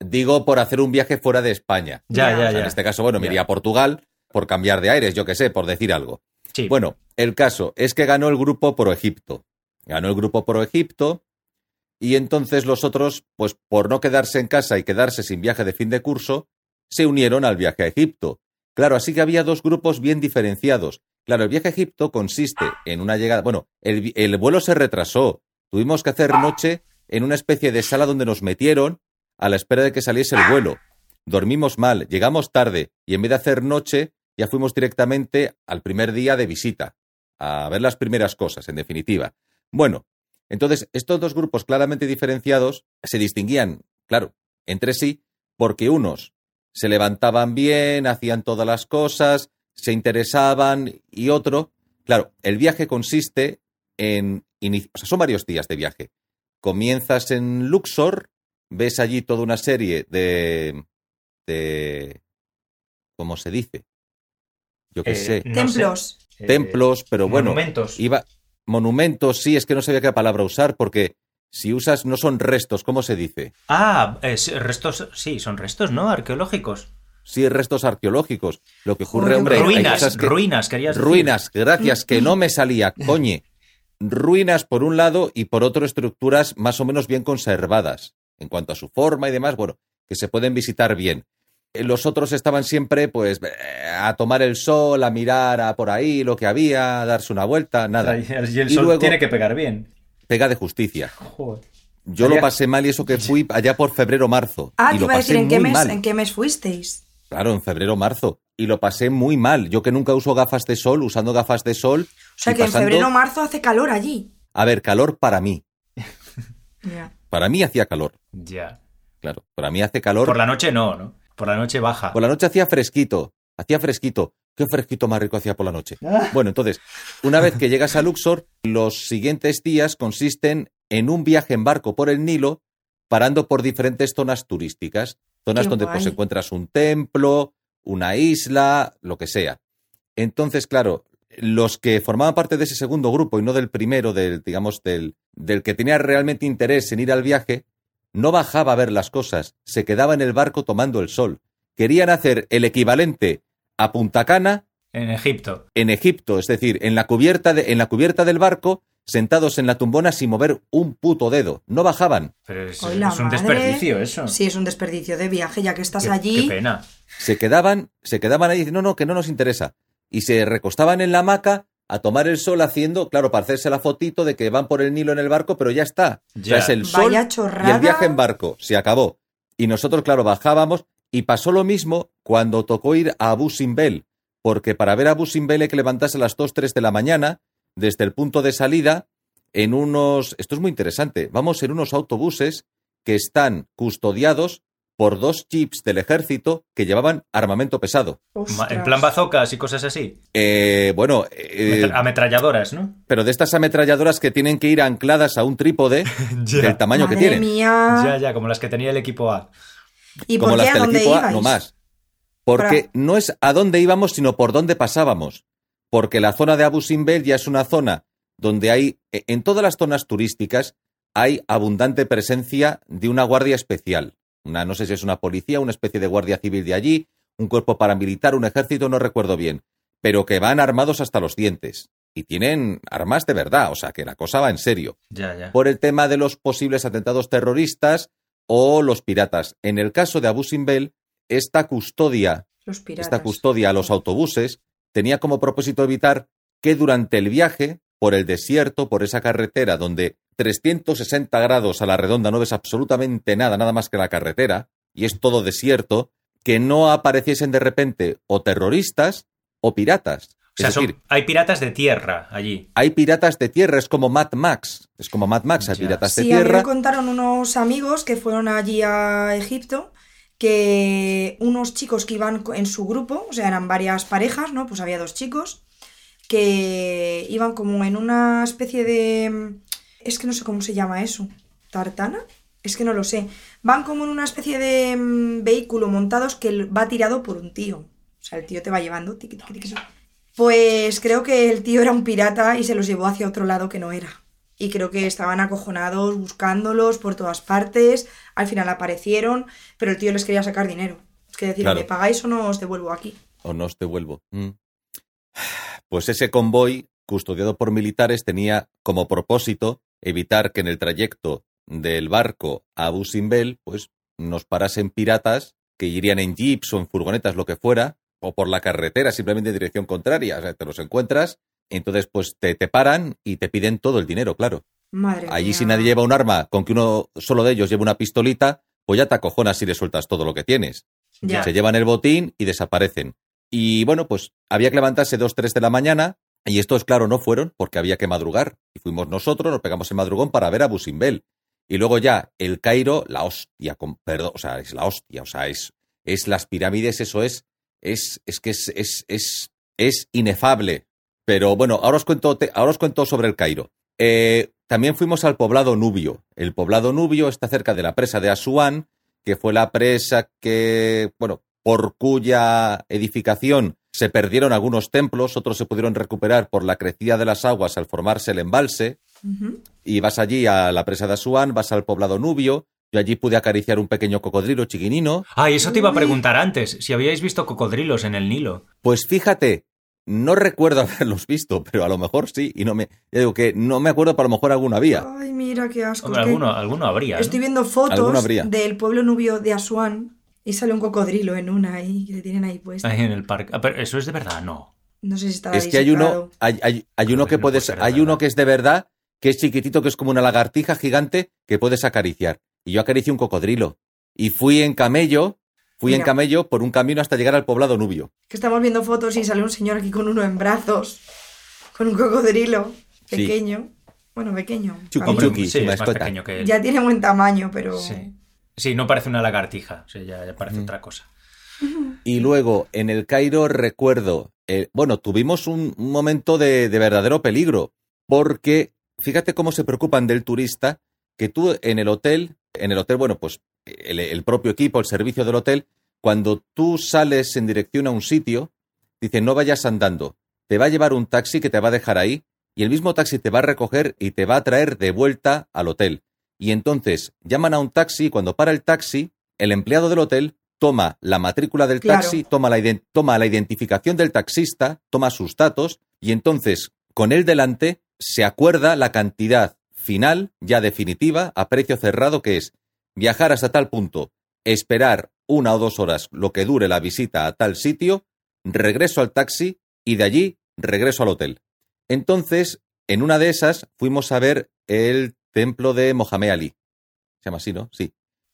digo por hacer un viaje fuera de España. Ya, Ya. ya, O sea, ya. en este caso, bueno, me iría a Portugal por cambiar de aires, yo qué sé, por decir algo. Sí. Bueno, el caso es que ganó el grupo Pro Egipto. Ganó el grupo Pro Egipto y entonces los otros, pues por no quedarse en casa y quedarse sin viaje de fin de curso, se unieron al viaje a Egipto. Claro, así que había dos grupos bien diferenciados. Claro, el viaje a Egipto consiste en una llegada. Bueno, el, el vuelo se retrasó. Tuvimos que hacer noche en una especie de sala donde nos metieron a la espera de que saliese el vuelo. Dormimos mal, llegamos tarde y en vez de hacer noche, ya fuimos directamente al primer día de visita, a ver las primeras cosas, en definitiva. Bueno, entonces estos dos grupos claramente diferenciados se distinguían, claro, entre sí, porque unos se levantaban bien, hacían todas las cosas, se interesaban y otro, claro, el viaje consiste en, o sea, son varios días de viaje. Comienzas en Luxor, ves allí toda una serie de, de, ¿cómo se dice? Yo qué Eh, sé, no Templos. sé. Eh, templos, pero bueno, Monumentos. iba monumentos, sí, es que no sabía qué palabra usar porque si usas no son restos, ¿cómo se dice? Ah, sí, restos, sí, son restos, ¿no? Arqueológicos. Sí, restos arqueológicos. Lo que ocurre, hombre, ruinas, que- ruinas, querías decir. Ruinas, gracias, que no me salía, coñe. Ruinas por un lado y por otro estructuras más o menos bien conservadas. En cuanto a su forma y demás, bueno, que se pueden visitar bien. Eh, Los otros estaban siempre, pues, eh, a tomar el sol, a mirar a por ahí lo que había, a darse una vuelta, nada. Y el Y sol luego- tiene que pegar bien. Pega de justicia. Joder. Yo Allá- lo pasé mal y eso que fui allá por febrero-marzo. Ah, y te lo iba a pasé decir, ¿en qué, muy mes, mal. ¿en qué mes fuisteis? Claro, en febrero-marzo. Y lo pasé muy mal. Yo que nunca uso gafas de sol, usando gafas de sol. O sea que en febrero o marzo hace calor allí. A ver, calor para mí. Para mí hacía calor. Ya. Claro, para mí hace calor. Por la noche no, ¿no? Por la noche baja. Por la noche hacía fresquito. Hacía fresquito. Qué fresquito más rico hacía por la noche. Bueno, entonces, una vez que llegas a Luxor, los siguientes días consisten en un viaje en barco por el Nilo, parando por diferentes zonas turísticas. Zonas Qué donde pues encuentras un templo, una isla, lo que sea. Entonces, claro, los que formaban parte de ese segundo grupo y no del primero, del, digamos, del, del que tenía realmente interés en ir al viaje, no bajaba a ver las cosas, se quedaba en el barco tomando el sol. Querían hacer el equivalente a Punta Cana En Egipto. en Egipto, es decir, en la cubierta, de- en la cubierta del barco, sentados en la tumbona sin mover un puto dedo. No bajaban. Pero es, Hoy la es un madre. desperdicio eso. Sí, es un desperdicio de viaje, ya que estás Qué- allí. Qué pena. Se quedaban, se quedaban ahí, no, no, que no nos interesa. Y se recostaban en la hamaca a tomar el sol haciendo, claro, para hacerse la fotito de que van por el Nilo en el barco, pero ya está. O sea, Ya. es el sol Vaya y el viaje en barco. Se acabó. Y nosotros, claro, bajábamos y pasó lo mismo cuando tocó ir a Abu Simbel, porque para ver a Abu Simbel hay que levantarse a las 2, 3 de la mañana desde el punto de salida en unos... Esto es muy interesante. Vamos en unos autobuses que están custodiados por dos jeeps del ejército que llevaban armamento pesado. Ostras. En plan bazocas y cosas así. Eh, bueno, eh, Metra- Ametralladoras, ¿no? pero de estas ametralladoras que tienen que ir ancladas a un trípode Ya. del tamaño que tienen. mía. Ya, ya, como las que tenía el equipo A. ¿Y como por las qué? ¿A dónde ibais? no más. Porque Para- no es a dónde íbamos, sino por dónde pasábamos. Porque la zona de Abu Simbel ya es una zona donde hay, e- en todas las zonas turísticas, hay abundante presencia de una guardia especial. Una, no sé si es una policía, una especie de guardia civil de allí, un cuerpo paramilitar, un ejército, no recuerdo bien, pero que van armados hasta los dientes. Y tienen armas de verdad, o sea que la cosa va en serio Ya, ya. por el tema de los posibles atentados terroristas, o los piratas. En el caso de Abu Simbel, esta custodia, Los esta custodia a los autobuses tenía como propósito evitar que durante el viaje por el desierto, por esa carretera donde 360 grados a la redonda no ves absolutamente nada, nada más que la carretera, y es todo desierto, que no apareciesen de repente o terroristas o piratas. O sea, es son- hay piratas de tierra allí. hay piratas de tierra, es como Mad Max. Es como Mad Max, hay Ya. piratas de Sí, a mí tierra. me contaron unos amigos que fueron allí a Egipto que unos chicos que iban en su grupo, o sea, eran varias parejas, ¿no? Pues había dos chicos que iban como en una especie de... Es que no sé cómo se llama eso. ¿Tartana? Es que no lo sé. Van como en una especie de mm, vehículo montados que va tirado por un tío. O sea, el tío te va llevando. tiqui, tiqui, tiqui. Pues creo que el tío era un pirata y se los llevó hacia otro lado que no era. Y creo que estaban acojonados buscándolos por todas partes. Al final aparecieron, pero el tío les quería sacar dinero. Es que decir, Claro. ¿me pagáis o no os devuelvo aquí? o no os devuelvo. Mm. Pues ese convoy, custodiado por militares, tenía como propósito evitar que en el trayecto del barco a Abu Simbel, pues nos parasen piratas que irían en jeeps o en furgonetas, lo que fuera, o por la carretera, simplemente en dirección contraria. O sea, te los encuentras, entonces pues te, te paran y te piden todo el dinero, claro. Madre Allí mía. si nadie lleva un arma, con que uno solo de ellos lleve una pistolita, pues ya te acojonas y le sueltas todo lo que tienes. Ya. Se llevan el botín y desaparecen. Y bueno, pues había que levantarse dos, tres de la mañana, y estos, claro, no fueron porque había que madrugar. Y fuimos nosotros, nos pegamos el madrugón para ver a Busimbel. Y luego ya el Cairo, la hostia, con, perdón, o sea, es la hostia, o sea, es, es las pirámides, eso es, es, es que es, es, es, es inefable. Pero bueno, ahora os cuento, te- ahora os cuento sobre el Cairo. Eh, también fuimos al poblado Nubio. El poblado Nubio está cerca de la presa de Asuán, que fue la presa que, bueno, por cuya edificación se perdieron algunos templos, otros se pudieron recuperar por la crecida de las aguas al formarse el embalse, y vas allí a la presa de Asuán, vas al poblado Nubio, yo allí pude acariciar un pequeño cocodrilo chiquinino, Ah, y eso te iba a preguntar antes, si habíais visto cocodrilos en el Nilo. pues fíjate, no recuerdo haberlos visto, pero a lo mejor sí, y no me, ya digo que no me acuerdo, pero a lo mejor alguna había. Ay, mira qué asco. Hombre, alguno, alguno habría. ¿no? Estoy viendo Alguno fotos del pueblo nubio de Asuán y sale un cocodrilo en una ahí, que le tienen ahí puesto. Ahí en el parque. Ah, pero eso es de verdad, no. No sé si está Es que hay uno, hay, hay- hay uno que no puedes, hay verdad. uno que es de verdad, que es chiquitito, que es como una lagartija gigante que puedes acariciar. Y yo acaricié un cocodrilo. Y fui en camello, fui en camello por un camino hasta llegar al poblado Nubio. Que estamos viendo fotos y sale un señor aquí con uno en brazos, con un cocodrilo Sí. pequeño. Bueno, pequeño. Mí Hombre, chuki, sí, es más pequeño que él. Ya tiene buen tamaño, pero... Sí. Sí, no parece una lagartija. O sea, ya, ya parece Mm. otra cosa. Y luego en el Cairo recuerdo, eh, bueno, tuvimos un, un momento de, de verdadero peligro, porque fíjate cómo se preocupan del turista, que tú en el hotel, en el hotel, bueno, pues el, el propio equipo, el servicio del hotel, cuando tú sales en dirección a un sitio, dice no vayas andando, te va a llevar un taxi que te va a dejar ahí, y el mismo taxi te va a recoger y te va a traer de vuelta al hotel. Y entonces llaman a un taxi y cuando para el taxi, el empleado del hotel toma la matrícula del Claro. taxi, toma la, iden- toma la identificación del taxista, toma sus datos y entonces con él delante se acuerda la cantidad final, ya definitiva, a precio cerrado, que es viajar hasta tal punto, esperar una o dos horas lo que dure la visita a tal sitio, regreso al taxi y de allí regreso al hotel. Entonces, en una de esas fuimos a ver el templo de Mohamed Ali. Se llama así, ¿no? Sí.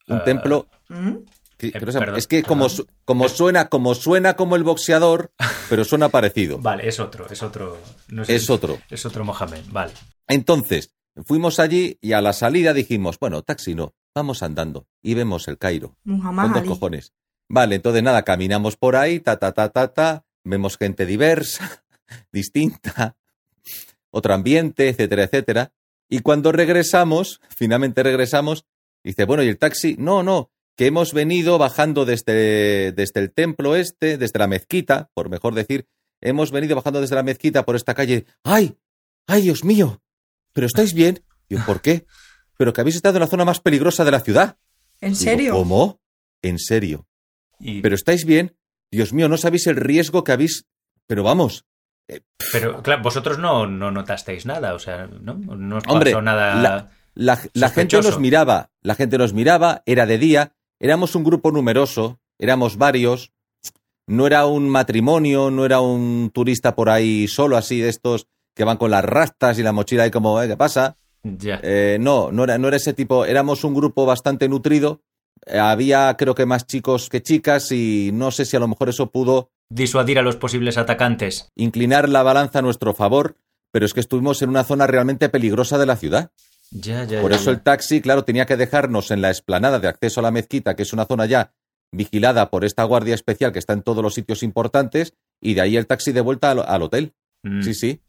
Un Ah, templo ¿Mm? que- Eh, no perdón, es que como, su- como suena, como suena como el boxeador, pero suena parecido. Vale, es otro, es otro. no sé Es si- otro. Es otro Mohamed, vale. Entonces, fuimos allí y a la salida dijimos, bueno, taxi no, vamos andando y vemos el Cairo. Muhammad Con dos Ali. cojones. Vale, entonces nada, caminamos por ahí, ta, ta, ta, ta, ta, vemos gente diversa, distinta, otro ambiente, etcétera, etcétera. Y cuando regresamos, finalmente regresamos, dice, bueno, ¿y el taxi? No, no, que hemos venido bajando desde, desde el templo este, desde la mezquita, por mejor decir, hemos venido bajando desde la mezquita por esta calle. ¡Ay! ¡Ay, Dios mío! ¿Pero estáis bien? Digo, ¿por qué? Pero que habéis estado en la zona más peligrosa de la ciudad. ¿En Digo, serio? ¿Cómo? En serio. Y- ¿Pero estáis bien? Dios mío, no sabéis el riesgo que habéis. Pero vamos, Pero, claro, vosotros no, no notasteis nada, o sea, ¿no? No os Hombre, pasó nada. la- la, la gente nos miraba, la gente nos miraba, era de día, éramos un grupo numeroso, éramos varios, no era un matrimonio, no era un turista por ahí solo así de estos que van con las rastas y la mochila y como, "Eh, ¿qué pasa? Ya. Eh, no, no era, no era ese tipo, éramos un grupo bastante nutrido, eh, había creo que más chicos que chicas y no sé si a lo mejor eso pudo Disuadir a los posibles atacantes. inclinar la balanza a nuestro favor, pero es que estuvimos en una zona realmente peligrosa de la ciudad. Ya, ya, Por ya, eso el taxi, claro, tenía que dejarnos en la explanada de acceso a la mezquita, que es una zona ya vigilada por esta guardia especial que está en todos los sitios importantes, y de ahí el taxi de vuelta al, al hotel. Mm. Sí, sí,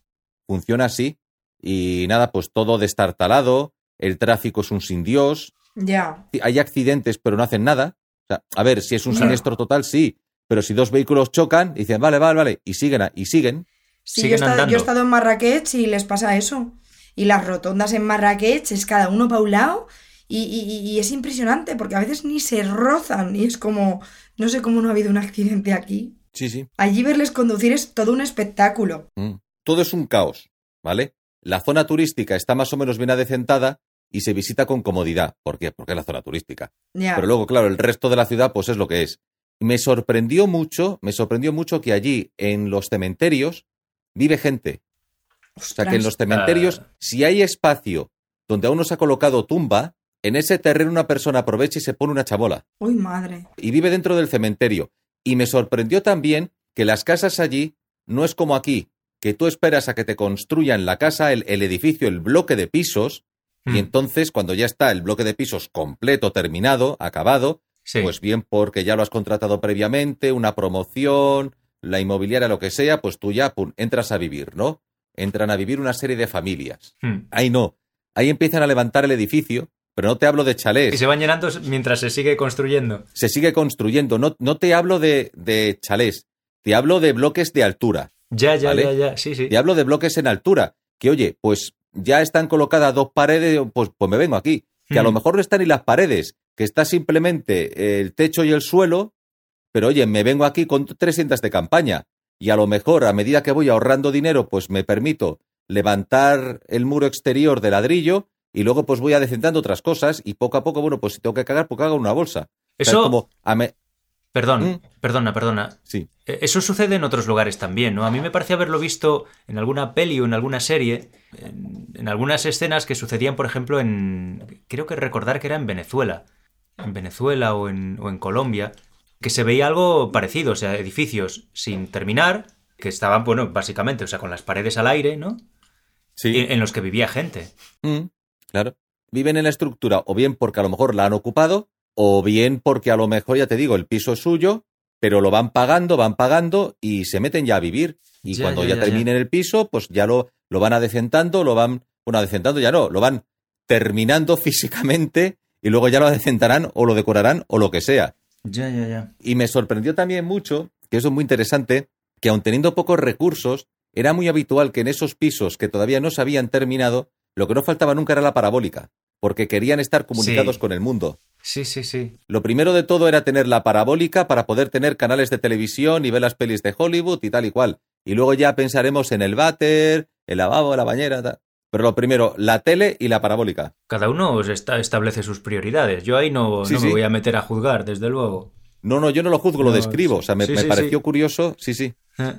funciona así. Y nada, pues todo destartalado, el tráfico es un sin Dios, Ya. hay accidentes pero no hacen nada. O sea, a ver, si es un siniestro total, sí, pero si dos vehículos chocan, dicen, vale, vale, vale, y siguen, y siguen. Sí, Siguen yo he, estado, andando. yo he estado en Marrakech y les pasa eso. Y las rotondas en Marrakech es cada uno para un lado y, y- y es impresionante porque a veces ni se rozan y es como, no sé cómo no ha habido un accidente aquí. Sí, sí. Allí verles conducir es todo un espectáculo. Mm. Todo es un caos, ¿vale? La zona turística está más o menos bien adecentada y se visita con comodidad. ¿Por qué? Porque es la zona turística. Pero luego, claro, el resto de la ciudad, pues es lo que es. Me sorprendió mucho, me sorprendió mucho que allí, en los cementerios, vive gente. O sea, que en los cementerios, Ah. si hay espacio donde aún no se ha colocado tumba, en ese terreno una persona aprovecha y se pone una chabola. Uy, madre. Y vive dentro del cementerio. Y me sorprendió también que las casas allí no es como aquí, que tú esperas a que te construyan la casa, el, el edificio, el bloque de pisos, Mm. y entonces cuando ya está el bloque de pisos completo, terminado, acabado, Sí. pues bien porque ya lo has contratado previamente, una promoción, la inmobiliaria, lo que sea, pues tú ya pum, entras a vivir, ¿no? Entran a vivir una serie de familias. Mm. Ahí no. Ahí empiezan a levantar el edificio, pero no te hablo de chalés. Y se van llenando mientras se sigue construyendo. se sigue construyendo. No, no te hablo de, de chalés, te hablo de bloques de altura. Ya, ya, ¿Vale? ya, ya. Sí, sí. Te hablo de bloques en altura. Que oye, pues ya están colocadas dos paredes, pues, pues me vengo aquí. Que a lo Mm. mejor no están ni las paredes, que está simplemente el techo y el suelo, pero oye, me vengo aquí con tres tiendas de campaña. Y a lo mejor, a medida que voy ahorrando dinero, pues me permito levantar el muro exterior de ladrillo y luego pues voy adecentando otras cosas y poco a poco, bueno, pues si tengo que cagar, pues cago en una bolsa. O sea, es Eso, como a me- perdón, Mm. perdona, perdona. Sí. Eh, Eso sucede en otros lugares también, ¿no? A mí me parece haberlo visto en alguna peli o en alguna serie, en, en algunas escenas que sucedían, por ejemplo, en... Creo que recordar que era en Venezuela. En Venezuela o en, o en Colombia, que se veía algo parecido, o sea, edificios sin terminar, que estaban, bueno, básicamente, o sea, con las paredes al aire, ¿no? Sí. En, en los que vivía gente. Mm, claro. Viven en la estructura o bien porque a lo mejor la han ocupado o bien porque a lo mejor, ya te digo, el piso es suyo, pero lo van pagando, van pagando y se meten ya a vivir. Y Ya, cuando ya, terminen el piso, pues ya lo, lo van adecentando, lo van, bueno, adecentando ya no, lo van terminando físicamente y luego ya lo adecentarán o lo decorarán o lo que sea. Ya, ya, ya. Y me sorprendió también mucho, que eso es muy interesante, que aun teniendo pocos recursos, era muy habitual que en esos pisos que todavía no se habían terminado, lo que no faltaba nunca era la parabólica, porque querían estar comunicados Sí. con el mundo. Sí, sí, sí. Lo primero de todo era tener la parabólica para poder tener canales de televisión y ver las pelis de Hollywood y tal y cual. Y luego ya pensaremos en el váter, el lavabo, la bañera, tal. Pero lo primero, la tele y la parabólica. Cada uno establece sus prioridades. Yo ahí no, Sí, no sí. me voy a meter a juzgar, desde luego. No, no, yo no lo juzgo, lo describo. O sea, me, Sí, me sí, pareció sí. curioso, sí, sí. Eh,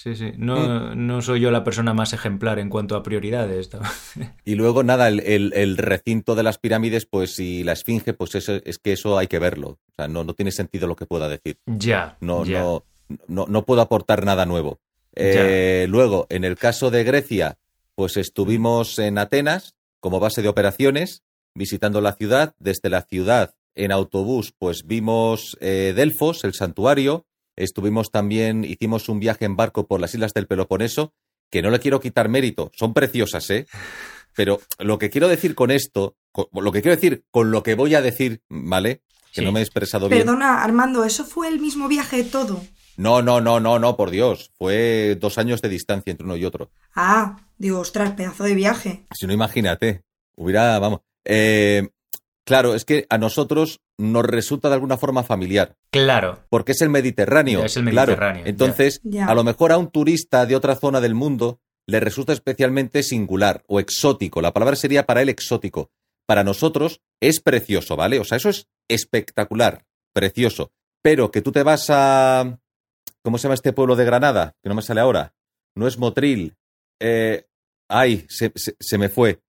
Sí, sí. No, no soy yo la persona más ejemplar en cuanto a prioridades. Y luego, nada, el, el- el recinto de las pirámides, pues, y la esfinge, pues eso, es que eso hay que verlo. O sea, no, no tiene sentido lo que pueda decir. ya. No, ya. no, no, no puedo aportar nada nuevo. Eh, luego, en el caso de Grecia, pues estuvimos en Atenas como base de operaciones, visitando la ciudad. Desde la ciudad, en autobús, pues vimos eh, Delfos, el santuario. Estuvimos también, hicimos un viaje en barco por las islas del Peloponeso, que no le quiero quitar mérito, son preciosas, ¿eh? Pero lo que quiero decir con esto, con- lo que quiero decir con lo que voy a decir, ¿vale? Que Sí. no me he expresado bien. Perdona, Armando, ¿eso fue el mismo viaje todo? No, no, no, no, no, por Dios. Fue dos años de distancia entre uno y otro. Ah, digo, ostras, pedazo de viaje. Si no, imagínate. Hubiera, vamos. Eh, claro, es que a nosotros nos resulta de alguna forma familiar, Claro. porque es el Mediterráneo. Es el claro. Mediterráneo, ya. Entonces, a lo mejor a un turista de otra zona del mundo le resulta especialmente singular o exótico. La palabra sería para él exótico. para nosotros es precioso, ¿vale? O sea, eso es espectacular, precioso. Pero que tú te vas a... ¿Cómo se llama este pueblo de Granada? Que no me sale ahora. No es Motril. Eh, ay, se, se, se, me fue.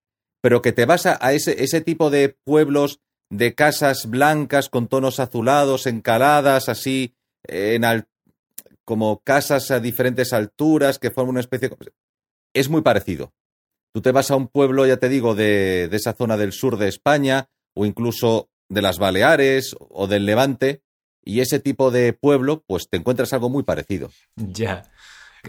Pero que te vas a, ese, tipo de pueblos de casas blancas con tonos azulados, encaladas, así, en al, como casas a diferentes alturas que forman una especie... Es muy parecido. Tú te vas a un pueblo, ya te digo, de esa zona del sur de España, o incluso de las Baleares o del Levante, y ese tipo de pueblo, pues te encuentras algo muy parecido. Ya.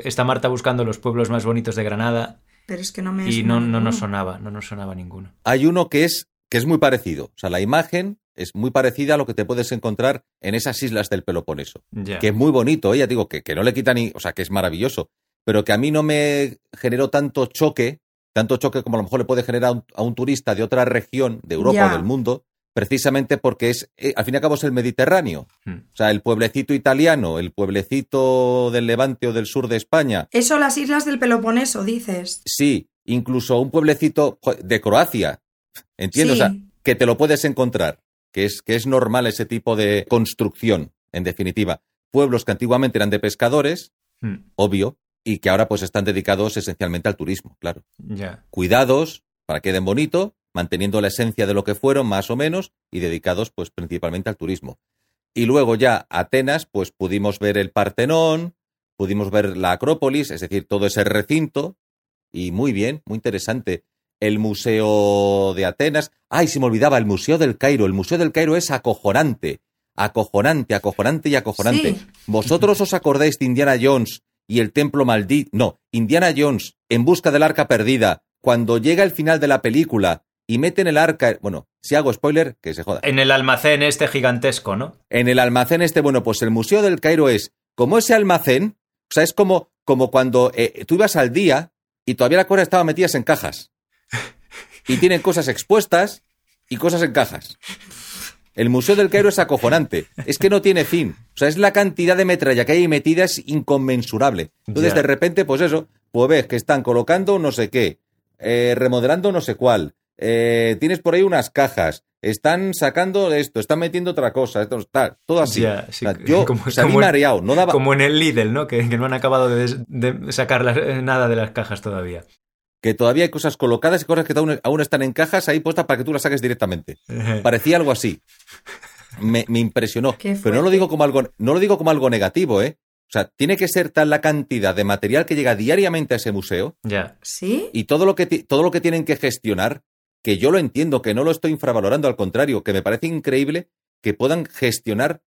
Está Marta buscando los pueblos más bonitos de Granada. Pero es que no me Y no, no nos sonaba, no nos sonaba ninguno. Hay uno que es, que es muy parecido. O sea, la imagen es muy parecida a lo que te puedes encontrar en esas islas del Peloponeso. Que es muy bonito, ¿eh? ya digo, que, que no le quita ni. O sea, que es maravilloso. Pero que a mí no me generó tanto choque, tanto choque como a lo mejor le puede generar a un, a un turista de otra región de Europa o del mundo, precisamente porque es, eh, al fin y al cabo, es el Mediterráneo. Hmm. O sea, el pueblecito italiano, el pueblecito del Levante o del sur de España, Eso, las islas del Peloponeso, dices. sí, incluso un pueblecito de Croacia, ¿entiendes? Sí. O sea, que te lo puedes encontrar, que es, que es normal ese tipo de construcción, en definitiva. Pueblos que antiguamente eran de pescadores, Hmm. obvio, y que ahora pues están dedicados esencialmente al turismo, claro. Ya. Cuidados para que queden bonito, manteniendo la esencia de lo que fueron, más o menos, y dedicados pues principalmente al turismo. Y luego ya Atenas, pues pudimos ver el Partenón, pudimos ver la Acrópolis, es decir, todo ese recinto, y muy bien, muy interesante. El Museo de Atenas. Ay, se me olvidaba, el Museo del Cairo. El Museo del Cairo es acojonante. Acojonante, acojonante y acojonante. Sí. ¿Vosotros os acordáis de Indiana Jones y el Templo Maldito? No, Indiana Jones en busca del arca perdida. Cuando llega el final de la película y meten el arca. Bueno, si hago spoiler, que se joda. En el almacén este gigantesco, ¿no? En el almacén este, bueno, pues el Museo del Cairo es como ese almacén, o sea, es como, como cuando eh, tú ibas al día y todavía las cosas estaban metidas en cajas. Y tienen cosas expuestas y cosas en cajas. El Museo del Cairo es acojonante. Es que no tiene fin. O sea, es la cantidad de metralla que hay metida es inconmensurable. Entonces, de repente, pues eso, pues ves que están colocando no sé qué, eh, remodelando no sé cuál, eh, tienes por ahí unas cajas, están sacando esto, están metiendo otra cosa, esto, tal, todo así. Ya, sí, O sea, yo como- salí como en- mareado, no daba... Como en el Lidl, ¿no? Que, que no han acabado de, des- de sacar las- eh, nada de las cajas todavía. Que todavía hay cosas colocadas y cosas que aún, aún están en cajas ahí puestas para que tú las saques directamente. Parecía algo así. Me, me impresionó. Pero no lo digo como algo, no lo digo como algo negativo, ¿eh? O sea, tiene que ser tal la cantidad de material que llega diariamente a ese museo Ya. ¿Sí? y todo lo que, todo lo que tienen que gestionar, que yo lo entiendo, que no lo estoy infravalorando, al contrario, que me parece increíble que puedan gestionar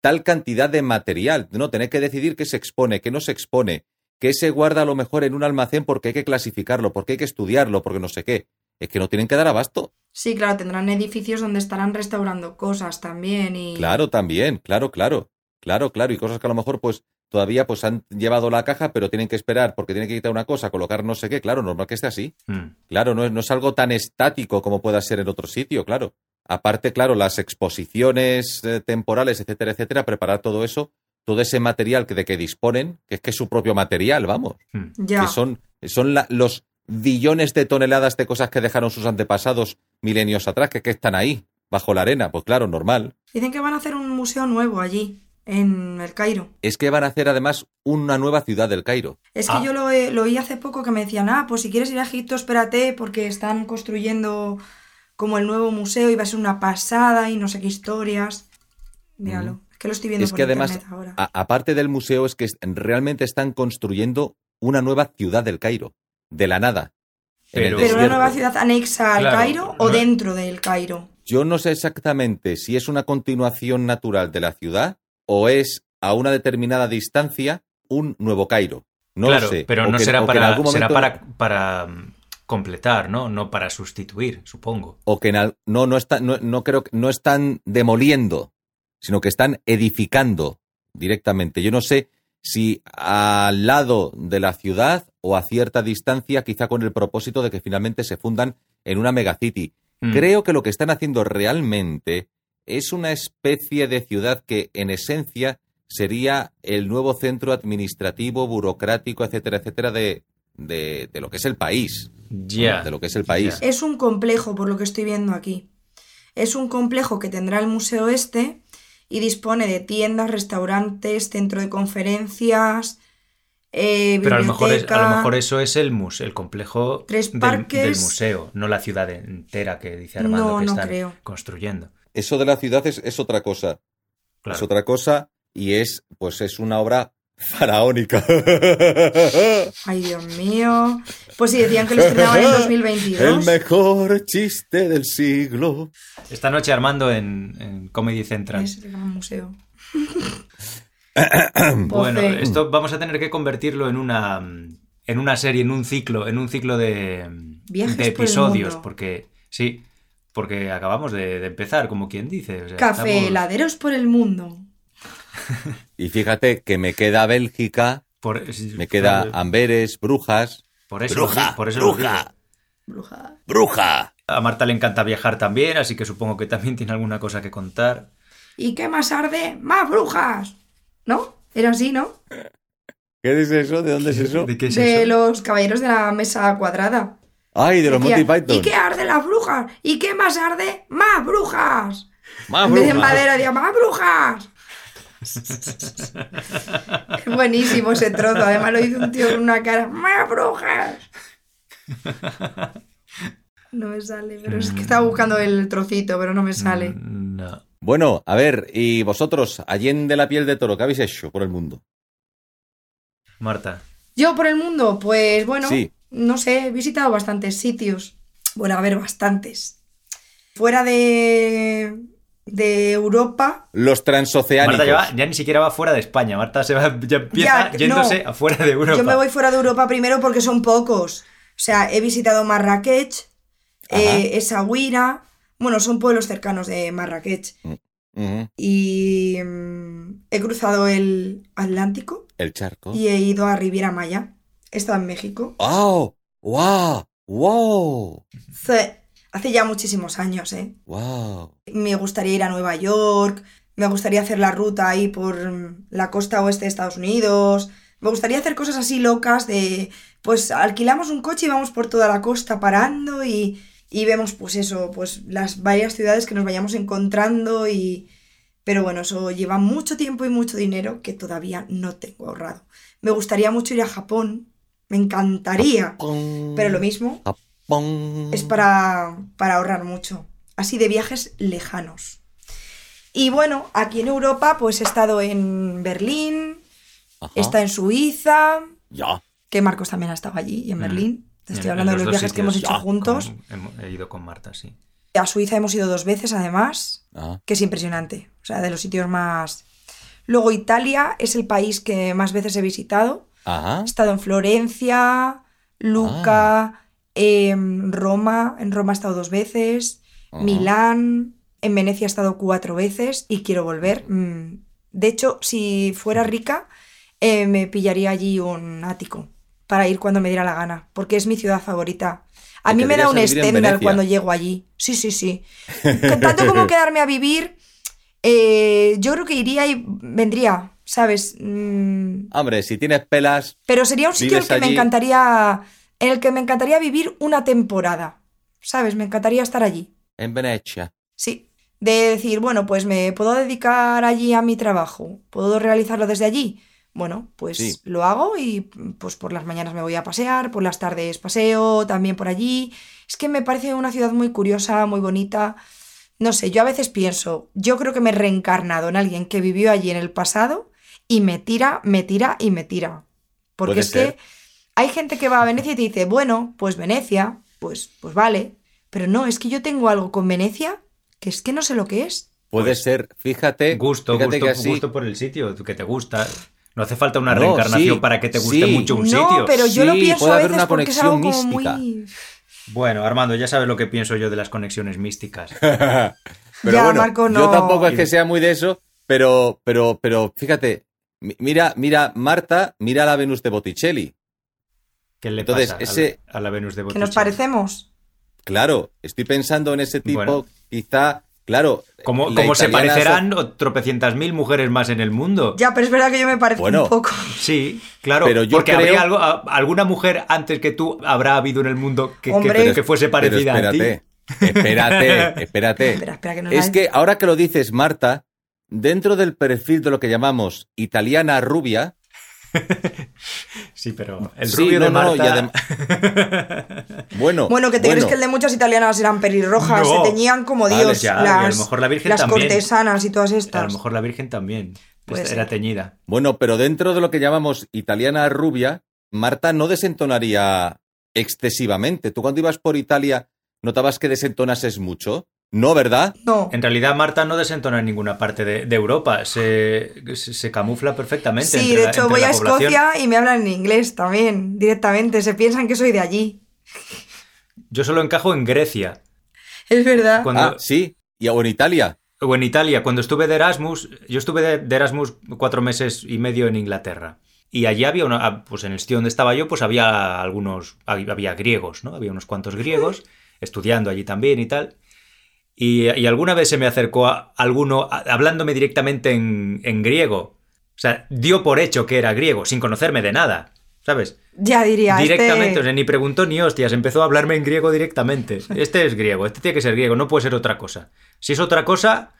tal cantidad de material, ¿no? Tener que decidir qué se expone, qué no se expone, qué se guarda a lo mejor en un almacén porque hay que clasificarlo, porque hay que estudiarlo, porque no sé qué. Es que no tienen que dar abasto. Sí, claro, tendrán edificios donde estarán restaurando cosas también y... Claro, también, claro, claro. Claro, claro, y cosas que a lo mejor pues todavía pues han llevado la caja, pero tienen que esperar porque tienen que quitar una cosa, colocar no sé qué, claro, normal que esté así. Mm. Claro, no es, no es algo tan estático como pueda ser en otro sitio, claro. Aparte, claro, las exposiciones eh, temporales, etcétera, etcétera, preparar todo eso, todo ese material que, de que disponen, que es que es su propio material, vamos. Mm. Ya. Que son, son la- los billones de toneladas de cosas que dejaron sus antepasados milenios atrás, que, que están ahí, bajo la arena. Pues claro, normal. Dicen que van a hacer un museo nuevo allí, en el Cairo. Es que van a hacer además una nueva ciudad del Cairo. Es que Ah. yo lo, he- lo oí hace poco que me decían, ah, pues si quieres ir a Egipto, espérate, porque están construyendo como el nuevo museo y va a ser una pasada y no sé qué historias. Míralo, Mm. es que lo estoy viendo Es por que además, internet ahora. a- aparte del museo, es que realmente están construyendo una nueva ciudad del Cairo, de la nada. Pero- ¿Pero una nueva ciudad anexa al Claro, Cairo o no- dentro del Cairo? Yo no sé exactamente si es una continuación natural de la ciudad o es a una determinada distancia un nuevo Cairo. No claro, lo sé. pero O no que- será para, será para, para mm, completar, ¿no? No para sustituir, supongo. o que en al- no no está, no, no creo que no están demoliendo, sino que están edificando directamente. Yo no sé si al lado de la ciudad o a cierta distancia, quizá con el propósito de que finalmente se fundan en una megacity. Mm. Creo que lo que están haciendo realmente es una especie de ciudad que en esencia sería el nuevo centro administrativo, burocrático, etcétera, etcétera, de, de, de lo que es el país. Ya. De lo que es el país. Es un complejo, por lo que estoy viendo aquí. Es un complejo que tendrá el museo este y dispone de tiendas, restaurantes, centro de conferencias, eh, Pero a lo, mejor es- a biblioteca. lo mejor eso es el, mus el complejo Tres del, parques. del museo, no la ciudad entera que dice Armando No, que no están creo. construyendo. Eso de la ciudad es, es otra cosa. Claro. Es otra cosa y es, pues es una obra faraónica. Ay, Dios mío. Pues sí, decían que lo estrenaban en 2022. El mejor chiste del siglo. Esta noche Armando en, en Comedy Central. Es el gran museo. Bueno, Poce. esto vamos a tener que convertirlo en una en una serie, en un ciclo, en un ciclo de, de episodios, porque sí, porque acabamos de, de empezar, como quien dice. o sea, Café, estamos heladeros por el mundo. Y fíjate que me queda Bélgica, por- me queda por- Amberes, Brujas. por eso, bruja, por eso bruja. Bruja. bruja. A Marta le encanta viajar también, así que supongo que también tiene alguna cosa que contar. ¿Y qué más arde? ¡Más brujas! ¿No? Era así, ¿no? ¿Qué es eso? ¿De dónde es eso? ¿De qué es de eso? los caballeros de la mesa cuadrada. Ay, de los Monty Python. ¿Y qué arde las brujas? ¿Y qué más arde? ¡Más brujas! Más en vez de brujas. madera, decía, ¡más brujas! es buenísimo ese trozo. Además lo hizo un tío con una cara, ¡más brujas! No me sale, pero es que estaba buscando el trocito, pero no me sale. No. Bueno, a ver, y vosotros, Allende la piel de toro, ¿qué habéis hecho por el mundo? Marta. Yo por el mundo, pues bueno, Sí. No sé, he visitado bastantes sitios. Bueno, a ver, bastantes. Fuera de, de Europa, Los transoceánicos. Marta ya, va- ya ni siquiera va fuera de España. Marta se va, ya empieza Ya, yéndose no. afuera de Europa. yo me voy fuera de Europa primero porque son pocos. O sea, he visitado Marrakech, eh, Essaouira, bueno, son pueblos cercanos de Marrakech. Ujú, Y mm, he cruzado el Atlántico El charco. y he ido a Riviera Maya. He estado en México. ¡Wow! ¡Wow! Hace- Hace ya muchísimos años, ¿eh? ¡Wow! Me gustaría ir a Nueva York, me gustaría hacer la ruta ahí por mm, la costa oeste de Estados Unidos, me gustaría hacer cosas así locas de, pues alquilamos un coche y vamos por toda la costa parando y, y vemos pues eso, pues las varias ciudades que nos vayamos encontrando y... Pero bueno, eso lleva mucho tiempo y mucho dinero que todavía no tengo ahorrado. Me gustaría mucho ir a Japón, me encantaría, pero lo mismo, Japón. es para, para ahorrar mucho. Así de viajes lejanos. Y bueno, aquí en Europa pues he estado en Berlín, Ajá. estado en Suiza, Ya. que Marcos también ha estado allí y en Mm. Berlín. Te estoy En- hablando en de los viajes que hemos hecho Ya, juntos. Con- he ido con Marta, sí. A Suiza hemos ido dos veces además, Ah. que es impresionante. O sea, de los sitios más... Luego Italia es el país que más veces he visitado. Ajá. He estado en Florencia, Luca, en Roma. En Roma he estado dos veces. Ajá. Milán. En Venecia he estado cuatro veces y quiero volver. Mm, De hecho, si fuera rica, eh, me pillaría allí un ático para ir cuando me diera la gana, porque es mi ciudad favorita. A ¿Te mí me da un Stendhal cuando llego allí. Sí, sí, sí. Tanto como quedarme a vivir, eh, yo creo que iría y vendría, ¿sabes? Mm, Hombre, si tienes pelas, pero sería un sitio en el que me encantaría, en el que me encantaría vivir una temporada, ¿sabes? Me encantaría estar allí. en Venecia. Sí. De decir, bueno, pues me puedo dedicar allí a mi trabajo, puedo realizarlo desde allí. Bueno, pues Sí. lo hago y pues por las mañanas me voy a pasear, por las tardes paseo también por allí. Es que me parece una ciudad muy curiosa, muy bonita. No sé, yo a veces pienso, yo creo que me he reencarnado en alguien que vivió allí en el pasado y me tira, me tira y me tira. Porque es ser. que hay gente que va a Venecia y te dice, bueno, pues Venecia, pues, pues vale. Pero no, es que yo tengo algo con Venecia que es que no sé lo que es. Puede ser, fíjate. Gusto, fíjate gusto, que así- gusto por el sitio que te gusta. No hace falta una No, reencarnación sí, para que te guste sí. mucho un no, sitio. pero yo lo pienso puede a haber veces una porque es conexión algo como muy... Bueno, Armando, ya sabes lo que pienso yo de las conexiones místicas. pero Ya, bueno, Marco, yo no. tampoco es que sea muy de eso, pero, pero, pero fíjate, mira, mira, Marta, mira la Venus de Botticelli. ¿Qué le Entonces, pasa a la- ese- a la Venus de Que nos Botticelli? parecemos. Claro, estoy pensando en ese tipo, Bueno. quizá Claro. Como, como se parecerán o tropecientas mil mujeres más en el mundo. Ya, pero es verdad que yo me parezco Bueno. un poco. Sí, claro. Pero yo porque creo- habría algo, a- alguna mujer antes que tú habrá habido en el mundo que, que- Hombre. que fuese Pero parecida a ti. espérate, espérate, espérate. Espera, espera, que no Es que ahora que lo dices, Marta, dentro del perfil de lo que llamamos italiana rubia, Sí, pero el Sí, rubio no, de no, y Marta... bueno, Bueno, que te crees que el de muchas italianas eran pelirrojas, No. se teñían como Vale, Dios. ya, y a lo las, mejor la Virgen las también. cortesanas y todas A estas. lo mejor la Virgen también Puede era ser. teñida. Bueno, pero dentro de lo que llamamos italiana rubia, Marta no desentonaría excesivamente. Tú cuando ibas por Italia, ¿notabas que desentonases mucho? No, ¿verdad? No. En realidad Marta no desentona en ninguna parte de, de Europa, se, se, se camufla perfectamente. Sí, entre de la- hecho entre voy a población. Escocia y me hablan en inglés también, directamente. Se piensan que soy de allí. Yo solo encajo en Grecia. Es verdad. Cuando- Ah, sí. Y o en Italia. O en Italia, cuando estuve de Erasmus, yo estuve de, de Erasmus cuatro meses y medio en Inglaterra. Y allí había una, ah, pues en el sitio donde estaba yo, pues había algunos, había griegos, ¿no? Había unos cuantos griegos estudiando allí también y tal. Y, y alguna vez se me acercó a alguno a- hablándome directamente en, en griego. O sea, dio por hecho que era griego, sin conocerme de nada, ¿sabes? Ya diría. Directamente, este- o sea, ni preguntó ni hostias, empezó a hablarme en griego directamente. Este es griego, este tiene que ser griego, no puede ser otra cosa. Si es otra cosa,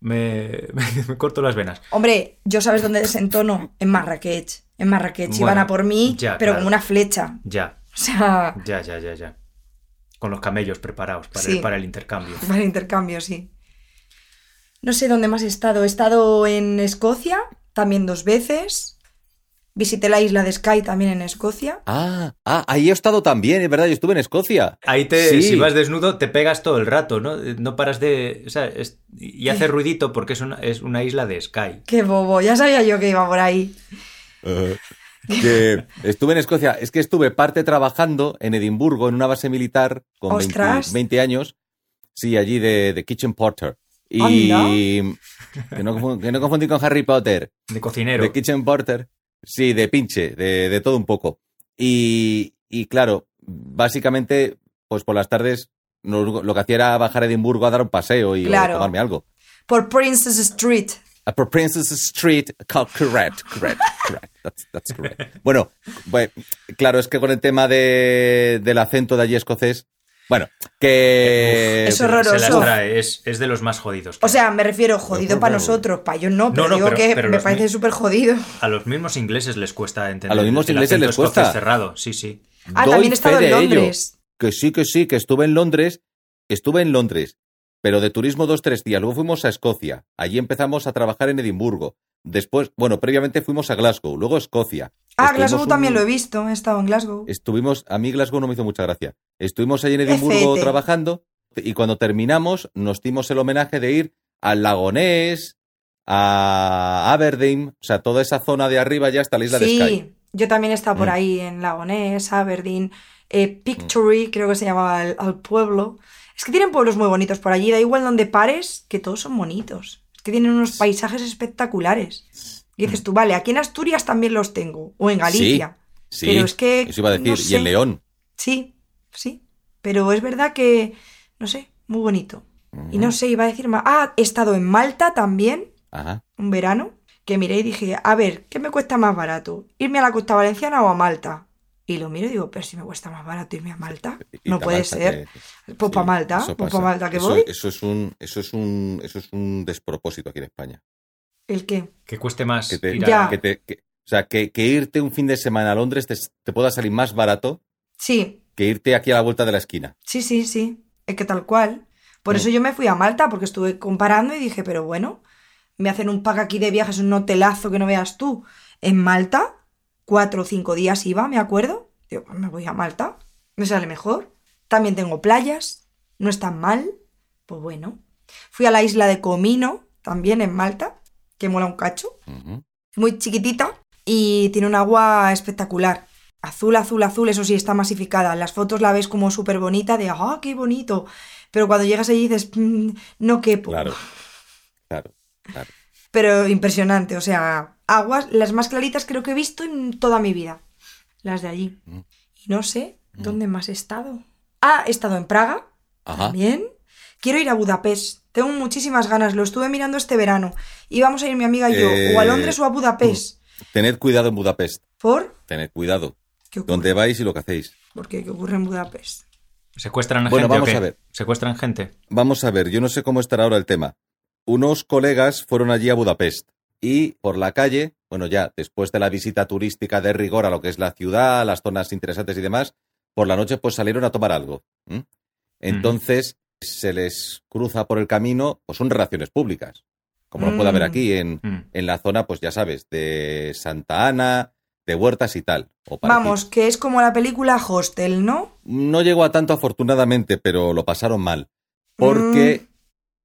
me, me corto las venas. Hombre, yo sabes dónde desentono. En Marrakech. En Marrakech Bueno, iban a por mí, ya, pero claro. como una flecha. Ya, O sea, ya, ya, ya, ya. Con los camellos preparados para, Sí. el, para el intercambio. para el intercambio, sí. No sé dónde más he estado. He estado en Escocia, también dos veces. Visité la isla de Skye también en Escocia. Ah, ah, ahí he estado también, es verdad, yo estuve en Escocia. Ahí te, Sí. si vas desnudo, te pegas todo el rato, ¿no? No paras de. O sea, es- y hace ruidito porque es una, es una isla de Sky. Qué bobo, ya sabía yo que iba por ahí. Que estuve en Escocia, es que estuve parte trabajando en Edimburgo, en una base militar, con 20, ¡Ostras! 20 años. Sí, allí de, de Kitchen Porter. Y que no, que no confundí con Harry Potter. De cocinero. De Kitchen Porter. Sí, de pinche, de, de todo un poco. Y, y claro, básicamente, pues por las tardes lo que hacía era bajar a Edimburgo a dar un paseo y Claro. tomarme algo. Por Princess Street. Por Princess Street, co- correct, correct, correct. That's, that's correct. Bueno, bue- claro, es que con el tema de, del acento de allí escocés, bueno, que... Es Se las horroroso. trae, es, es de los más jodidos. O sea, me refiero jodido para nosotros, para ellos no, pero no, digo pero- que pero me parece súper jodido. A los mismos ingleses les cuesta entender. A los mismos el ingleses les cuesta. cerrado, sí, sí. Ah, doy también he estado en ello. Londres. Que sí, que sí, que estuve en Londres, estuve en Londres, pero de turismo dos, tres días. Luego fuimos a Escocia. Allí empezamos a trabajar en Edimburgo. Después, bueno, previamente fuimos a Glasgow, luego a Escocia. Ah, Estuvimos Glasgow un- también lo he visto, he estado en Glasgow. Estuvimos, a mí Glasgow no me hizo mucha gracia. Estuvimos allí en Edimburgo Ecete. trabajando y cuando terminamos nos dimos el homenaje de ir al Lagonés, a Aberdeen, o sea, toda esa zona de arriba ya hasta la isla de Skye. Sí, yo también he estado por Mm. ahí en Lagonés, Aberdeen, eh, Pictory, creo que se llamaba el, al pueblo. Es que tienen pueblos muy bonitos por allí, da igual donde pares, que todos son bonitos. Es que tienen unos paisajes espectaculares. Y dices tú, vale, aquí en Asturias también los tengo, o en Galicia. Sí, Pero es que, eso iba a decir, no y en León. Sí, sí. Pero es verdad que, no sé, muy bonito. Y no sé, iba a decir más. Ah, he estado en Malta también, Ajá. un verano, que miré y dije, a ver, ¿qué me cuesta más barato? ¿Irme a la costa valenciana o a Malta? Y lo miro y digo, pero si me cuesta más barato irme a Malta, Y no puede Malta ser. que- Pues sí, Malta, pues pa' pasa. Malta que Eso- voy. Eso es un, eso es un, eso es un despropósito aquí en España. ¿El qué? Que cueste más Que te, ir a- Ya. que te- que- o sea, que, que irte un fin de semana a Londres te, te pueda salir más barato Sí, que irte aquí a la vuelta de la esquina. sí, sí, sí. Es que tal cual. Por Mm. eso yo me fui a Malta, porque estuve comparando y dije, pero bueno, me hacen un pack aquí de viajes, un hotelazo que no veas tú. En Malta, cuatro o cinco días iba, me acuerdo. Digo, pues me voy a Malta, me sale mejor. También tengo playas, no es tan mal. Pues bueno. Fui a la isla de Comino, también en Malta, que mola un cacho. Muy chiquitita y tiene un agua espectacular. Azul, azul, azul, eso sí, está masificada. En las fotos la ves como súper bonita, de ¡ah, qué bonito! Pero cuando llegas allí dices, "Mm, no quepo. Claro. Claro. Claro. Pero impresionante, o sea, aguas, las más claritas creo que he visto en toda mi vida. Las de allí. Mm. Y no sé, ¿dónde más he estado? Ah, he estado en Praga, Ajá. también, quiero ir a Budapest. Tengo muchísimas ganas, lo estuve mirando este verano. Y vamos a ir mi amiga y yo, o a Eh, Londres o a Budapest. Tened cuidado en Budapest. ¿Por? Tened cuidado. ¿Dónde vais y lo que hacéis? ¿Por qué? ¿Qué ocurre en Budapest? ¿Secuestran Bueno, gente o vamos qué? a ver. ¿Secuestran gente? Vamos a ver, yo no sé cómo estará ahora el tema. Unos colegas fueron allí a Budapest y por la calle, bueno, ya después de la visita turística de rigor a lo que es la ciudad, las zonas interesantes y demás, por la noche pues salieron a tomar algo. Entonces se les cruza por el camino, pues son relaciones públicas, como lo puede haber Mm. aquí en, Mm. en la zona, pues ya sabes, de Santa Ana, de Huertas y tal. o. Vamos, que es como la película Hostel, ¿no? No llegó a tanto afortunadamente, pero lo pasaron mal. Porque...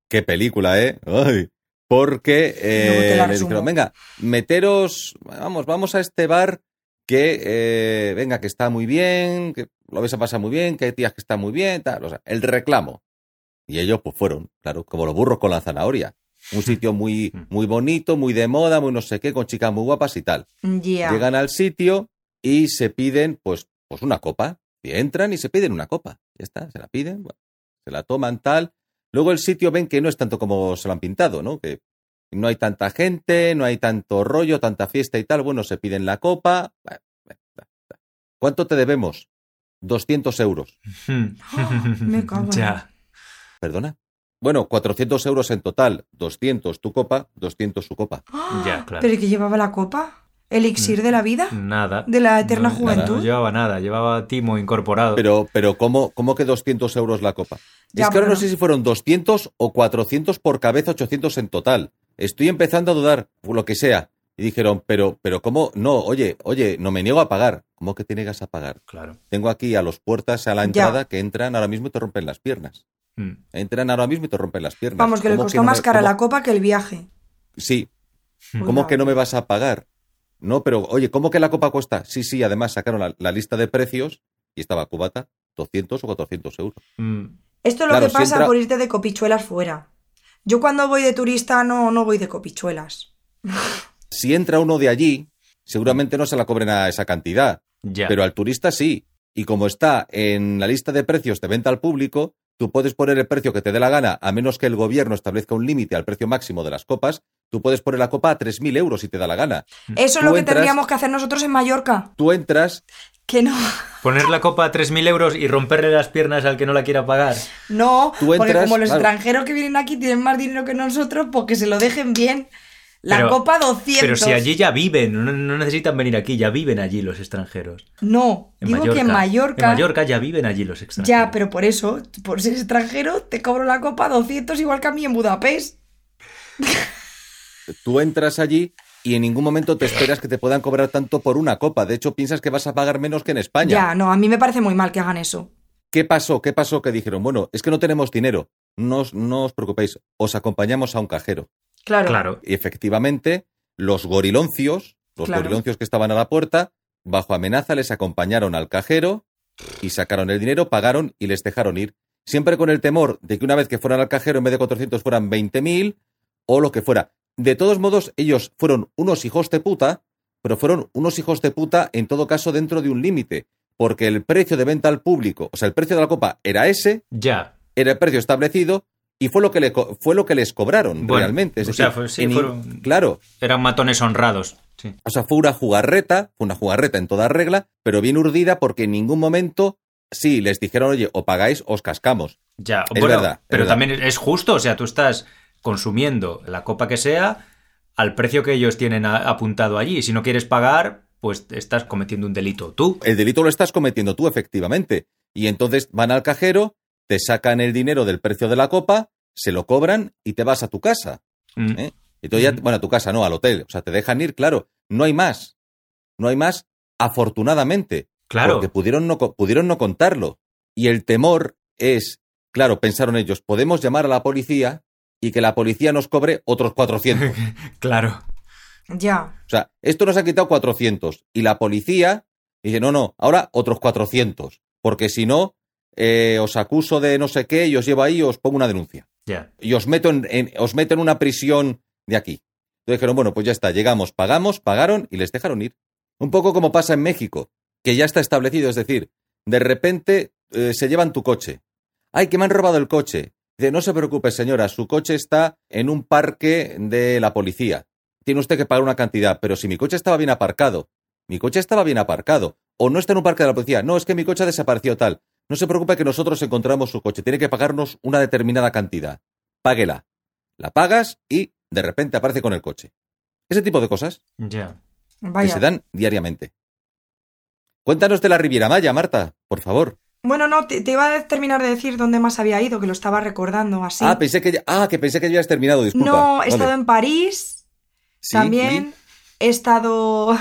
Mm. Qué película, ¿eh? Ay, porque eh, resumo. dijeron, venga, meteros, vamos, vamos a este bar que, eh, venga, que está muy bien, que lo vais a pasar muy bien, que hay tías que están muy bien, tal, o sea, el reclamo. Y ellos, pues fueron, claro, como los burros con la zanahoria. Un sitio muy, muy bonito, muy de moda, muy no sé qué, con chicas muy guapas y tal. Llegan al sitio y se piden, pues, pues una copa. Y entran y se piden una copa. Ya está, se la piden, bueno, se la toman tal. Luego el sitio ven que no es tanto como se lo han pintado, ¿no? Que no hay tanta gente, no hay tanto rollo, tanta fiesta y tal. Bueno, se piden la copa. ¿Cuánto te debemos? 200 euros. Me cago ya. ¿Perdona? Bueno, 400 euros en total. 200 tu copa, 200 su copa. Ya, claro. ¿Pero y qué llevaba la copa? ¿Elixir de la vida? Nada. ¿De la eterna No, juventud? No llevaba nada, llevaba timo incorporado. Pero, pero ¿cómo, ¿cómo que 200 euros la copa? Ya, es que ahora pero no sé si fueron 200 o 400 por cabeza, 800 en total. Estoy empezando a dudar, lo que sea. Y dijeron, pero, pero ¿cómo? No, oye, oye, no me niego a pagar. ¿Cómo que te niegas a pagar? Claro. Tengo aquí a los puertas a la Ya. entrada que entran ahora mismo y te rompen las piernas. Mm. Entran ahora mismo y te rompen las piernas. Vamos, que le ¿Cómo costó no más me- cara cómo- la copa que el viaje. Sí. Pues ¿Cómo nada. que no me vas a pagar? No, pero oye, ¿cómo que la copa cuesta? Sí, sí, además sacaron la, la lista de precios y estaba cubata 200 o 400 euros. Mm. Esto es lo Claro, que si pasa entra- por irte de copichuelas fuera. Yo cuando voy de turista no, no voy de copichuelas. Si entra uno de allí, seguramente no se la cobren a esa cantidad, Ya. pero al turista sí. Y como está en la lista de precios de venta al público, tú puedes poner el precio que te dé la gana, a menos que el gobierno establezca un límite al precio máximo de las copas, tú puedes poner la copa a 3.000 euros si te da la gana. Eso es lo que entras- tendríamos que hacer nosotros en Mallorca. Tú entras, Que no. Poner la copa a 3.000 euros y romperle las piernas al que no la quiera pagar. No, Tú porque entras, como los claro. extranjeros que vienen aquí tienen más dinero que nosotros, pues que se lo dejen bien. La Pero- copa 200. Pero si allí ya viven, no, no necesitan venir aquí, ya viven allí los extranjeros. No, En digo Mallorca. que en Mallorca. En Mallorca ya viven allí los extranjeros. Ya, pero por eso, por ser extranjero, te cobro la copa 200 igual que a mí en Budapest. tú entras allí y en ningún momento te esperas que te puedan cobrar tanto por una copa. De hecho, piensas que vas a pagar menos que en España. Ya, no, a mí me parece muy mal que hagan eso. ¿Qué pasó? ¿Qué pasó? Que dijeron, bueno, es que no tenemos dinero. No no os preocupéis, os acompañamos a un cajero. Claro. Claro. Y efectivamente, los goriloncios, los Claro. goriloncios que estaban a la puerta, bajo amenaza les acompañaron al cajero y sacaron el dinero, pagaron y les dejaron ir. Siempre con el temor de que una vez que fueran al cajero en vez de 400 fueran 20.000 o lo que fuera. De todos modos, ellos fueron unos hijos de puta, pero fueron unos hijos de puta en todo caso dentro de un límite, porque el precio de venta al público, o sea, el precio de la copa era ese, Ya. era el precio establecido y fue lo que, le fue lo que les cobraron Bueno, realmente. Es o sea, fue- sí, en- fueron- Claro, Eran matones honrados. Sí. o sea, fue una jugarreta, fue una jugarreta en toda regla, pero bien urdida porque en ningún momento, sí, les dijeron, oye, o pagáis os cascamos. Ya, Es bueno, verdad, es pero verdad. también es justo, o sea, tú estás consumiendo la copa que sea al precio que ellos tienen a- apuntado allí. Si no quieres pagar, pues estás cometiendo un delito tú. El delito lo estás cometiendo tú, efectivamente. Y entonces van al cajero, te sacan el dinero del precio de la copa, se lo cobran y te vas a tu casa. Mm. ¿eh? Entonces ya, Ujú. bueno, a tu casa, no, al hotel. O sea, te dejan ir, claro. No hay más. No hay más, afortunadamente. Claro. Porque pudieron no, pudieron no contarlo. Y el temor es, claro, pensaron ellos, podemos llamar a la policía y que la policía nos cobre otros 400. Claro. Ya. O sea, esto nos ha quitado 400. Y la policía dice, no, no, ahora otros 400. Porque si no, eh, os acuso de no sé qué y os llevo ahí y os pongo una denuncia. Y os meto en, en- os meto en una prisión de aquí. Entonces dijeron, bueno, pues ya está, llegamos, pagamos, pagaron y les dejaron ir. Un poco como pasa en México, que ya está establecido, es decir, de repente eh, se llevan tu coche. Ay, que me han robado el coche. Dice, no se preocupe, señora, su coche está en un parque de la policía. Tiene usted que pagar una cantidad, pero si mi coche estaba bien aparcado, mi coche estaba bien aparcado, o no está en un parque de la policía, no, es que mi coche ha desaparecido tal. No se preocupe que nosotros encontramos su coche, tiene que pagarnos una determinada cantidad. Páguela. La pagas y de repente aparece con el coche. Ese tipo de cosas Ya. que Vaya. se dan diariamente. Cuéntanos de la Riviera Maya, Marta, por favor. Bueno, no, te, te iba a terminar de decir dónde más había ido, que lo estaba recordando así. Ah, pensé que ya, ah, que pensé que ya habías terminado, disculpa. no, he Vale. estado en París, Sí, también he estado...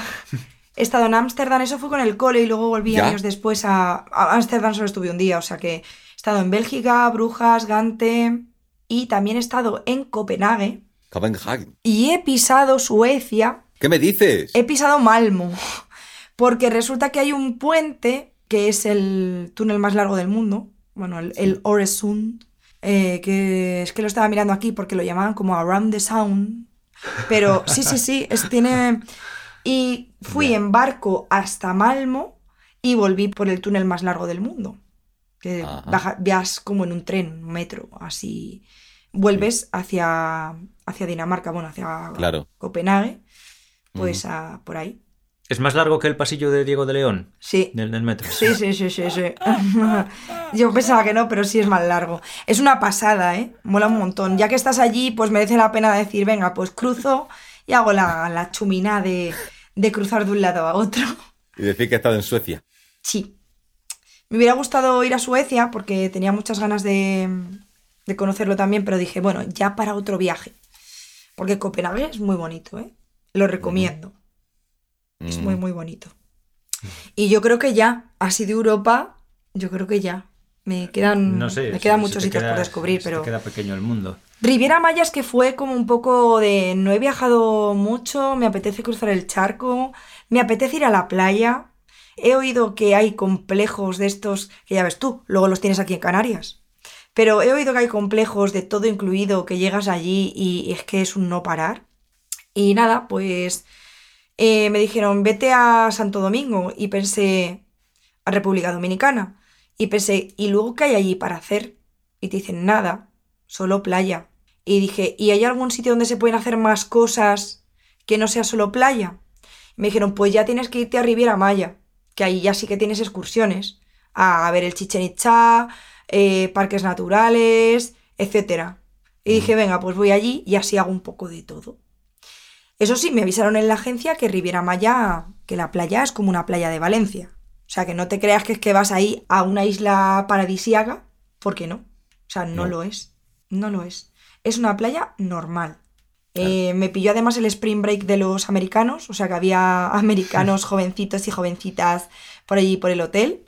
He estado en Ámsterdam, eso fue con el cole y luego volví Ya. años después a a Ámsterdam, solo estuve un día, o sea que he estado en Bélgica, Brujas, Gante y también he estado en Copenhague y Copenhagen. y he pisado Suecia ¿Qué me dices? He pisado Malmo, porque resulta que hay un puente que es el túnel más largo del mundo, bueno, el, el Øresund, eh, que es que lo estaba mirando aquí porque lo llamaban como Around the Sound, pero sí, sí, sí, es, tiene... Y fui en barco hasta Malmo y volví por el túnel más largo del mundo, que baja- vas como en un tren, un metro, así... Vuelves hacia, hacia Dinamarca, bueno, hacia Claro. Copenhague, pues a- por ahí. ¿Es más largo que el pasillo de Diego de León? Sí. Del, del metro. Sí, sí, sí, sí, sí. Yo pensaba que no, pero sí es más largo. Es una pasada, ¿eh? Mola un montón. Ya que estás allí, pues merece la pena decir, venga, pues cruzo y hago la, la chumina de, de cruzar de un lado a otro. Y decir que he estado en Suecia. Sí. Me hubiera gustado ir a Suecia porque tenía muchas ganas de, de conocerlo también, pero dije, bueno, ya para otro viaje. Porque Copenhague es muy bonito, ¿eh? Lo recomiendo. Es Mm. muy, muy bonito. Y yo creo que ya, así de Europa, yo creo que ya. Me quedan, No sé. me quedan muchos sitios queda- por descubrir, pero... queda pequeño el mundo. Riviera Maya es que fue como un poco de no he viajado mucho, me apetece cruzar el charco, me apetece ir a la playa. He oído que hay complejos de estos, que ya ves tú, luego los tienes aquí en Canarias. Pero he oído que hay complejos de todo incluido, que llegas allí y es que es un no parar. Y nada, pues eh, me dijeron, vete a Santo Domingo y pensé, a República Dominicana. Y pensé, ¿y luego qué hay allí para hacer? Y te dicen, nada, solo playa. Y dije, ¿y hay algún sitio donde se pueden hacer más cosas que no sea solo playa? Y me dijeron, pues ya tienes que irte a Riviera Maya, que ahí ya sí que tienes excursiones, a ver el Chichen Itza, eh, parques naturales, etc. Y dije, venga, pues voy allí y así hago un poco de todo. Eso sí, me avisaron en la agencia que Riviera Maya, que la playa es como una playa de Valencia. O sea, que no te creas que es que vas ahí a una isla paradisiaca, porque no. O sea, no, No. lo es. No lo es. Es una playa normal. Eh, me pilló además el spring break de los americanos, o sea que había americanos jovencitos y jovencitas por allí por el hotel.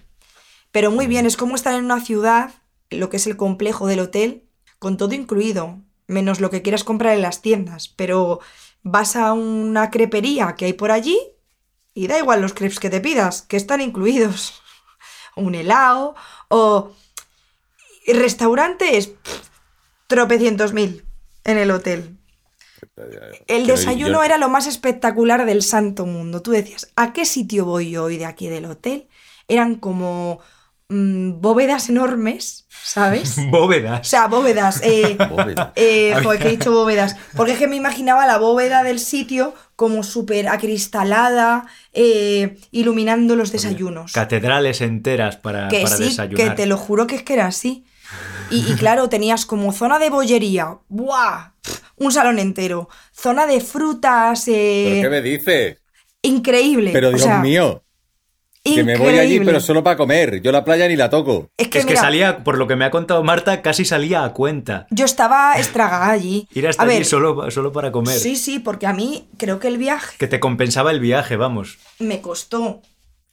Pero muy bien, es como estar en una ciudad, lo que es el complejo del hotel, con todo incluido, menos lo que quieras comprar en las tiendas. Pero vas a una crepería que hay por allí y da igual los crepes que te pidas, que están incluidos. Un helado o restaurantes, pff, tropecientos mil en el hotel. El desayuno era lo más espectacular del santo mundo. Tú decías, ¿a qué sitio voy yo hoy de aquí del hotel? Eran como mm, bóvedas enormes, ¿sabes? O Bóvedas. sea, bóvedas. eh, Bóveda. eh, joder, que he dicho bóvedas. Porque es que me imaginaba la bóveda del sitio como súper acristalada, eh, iluminando los desayunos. Catedrales enteras para, Que para sí, desayunar. que te lo juro que es que era así. Y, y claro, tenías como zona de bollería, ¡buah! Un salón entero. Zona de frutas, eh, ¿Pero qué me dices? increíble. Pero o Dios sea, mío, que me voy allí pero solo para comer. Yo la playa ni la toco. Es que, Es que mira, salía, por lo que me ha contado Marta, casi salía a cuenta. yo estaba estragada allí. Ir hasta a allí ver, solo, solo para comer. sí, sí, porque a mí creo que el viaje Que te compensaba el viaje, vamos. me costó,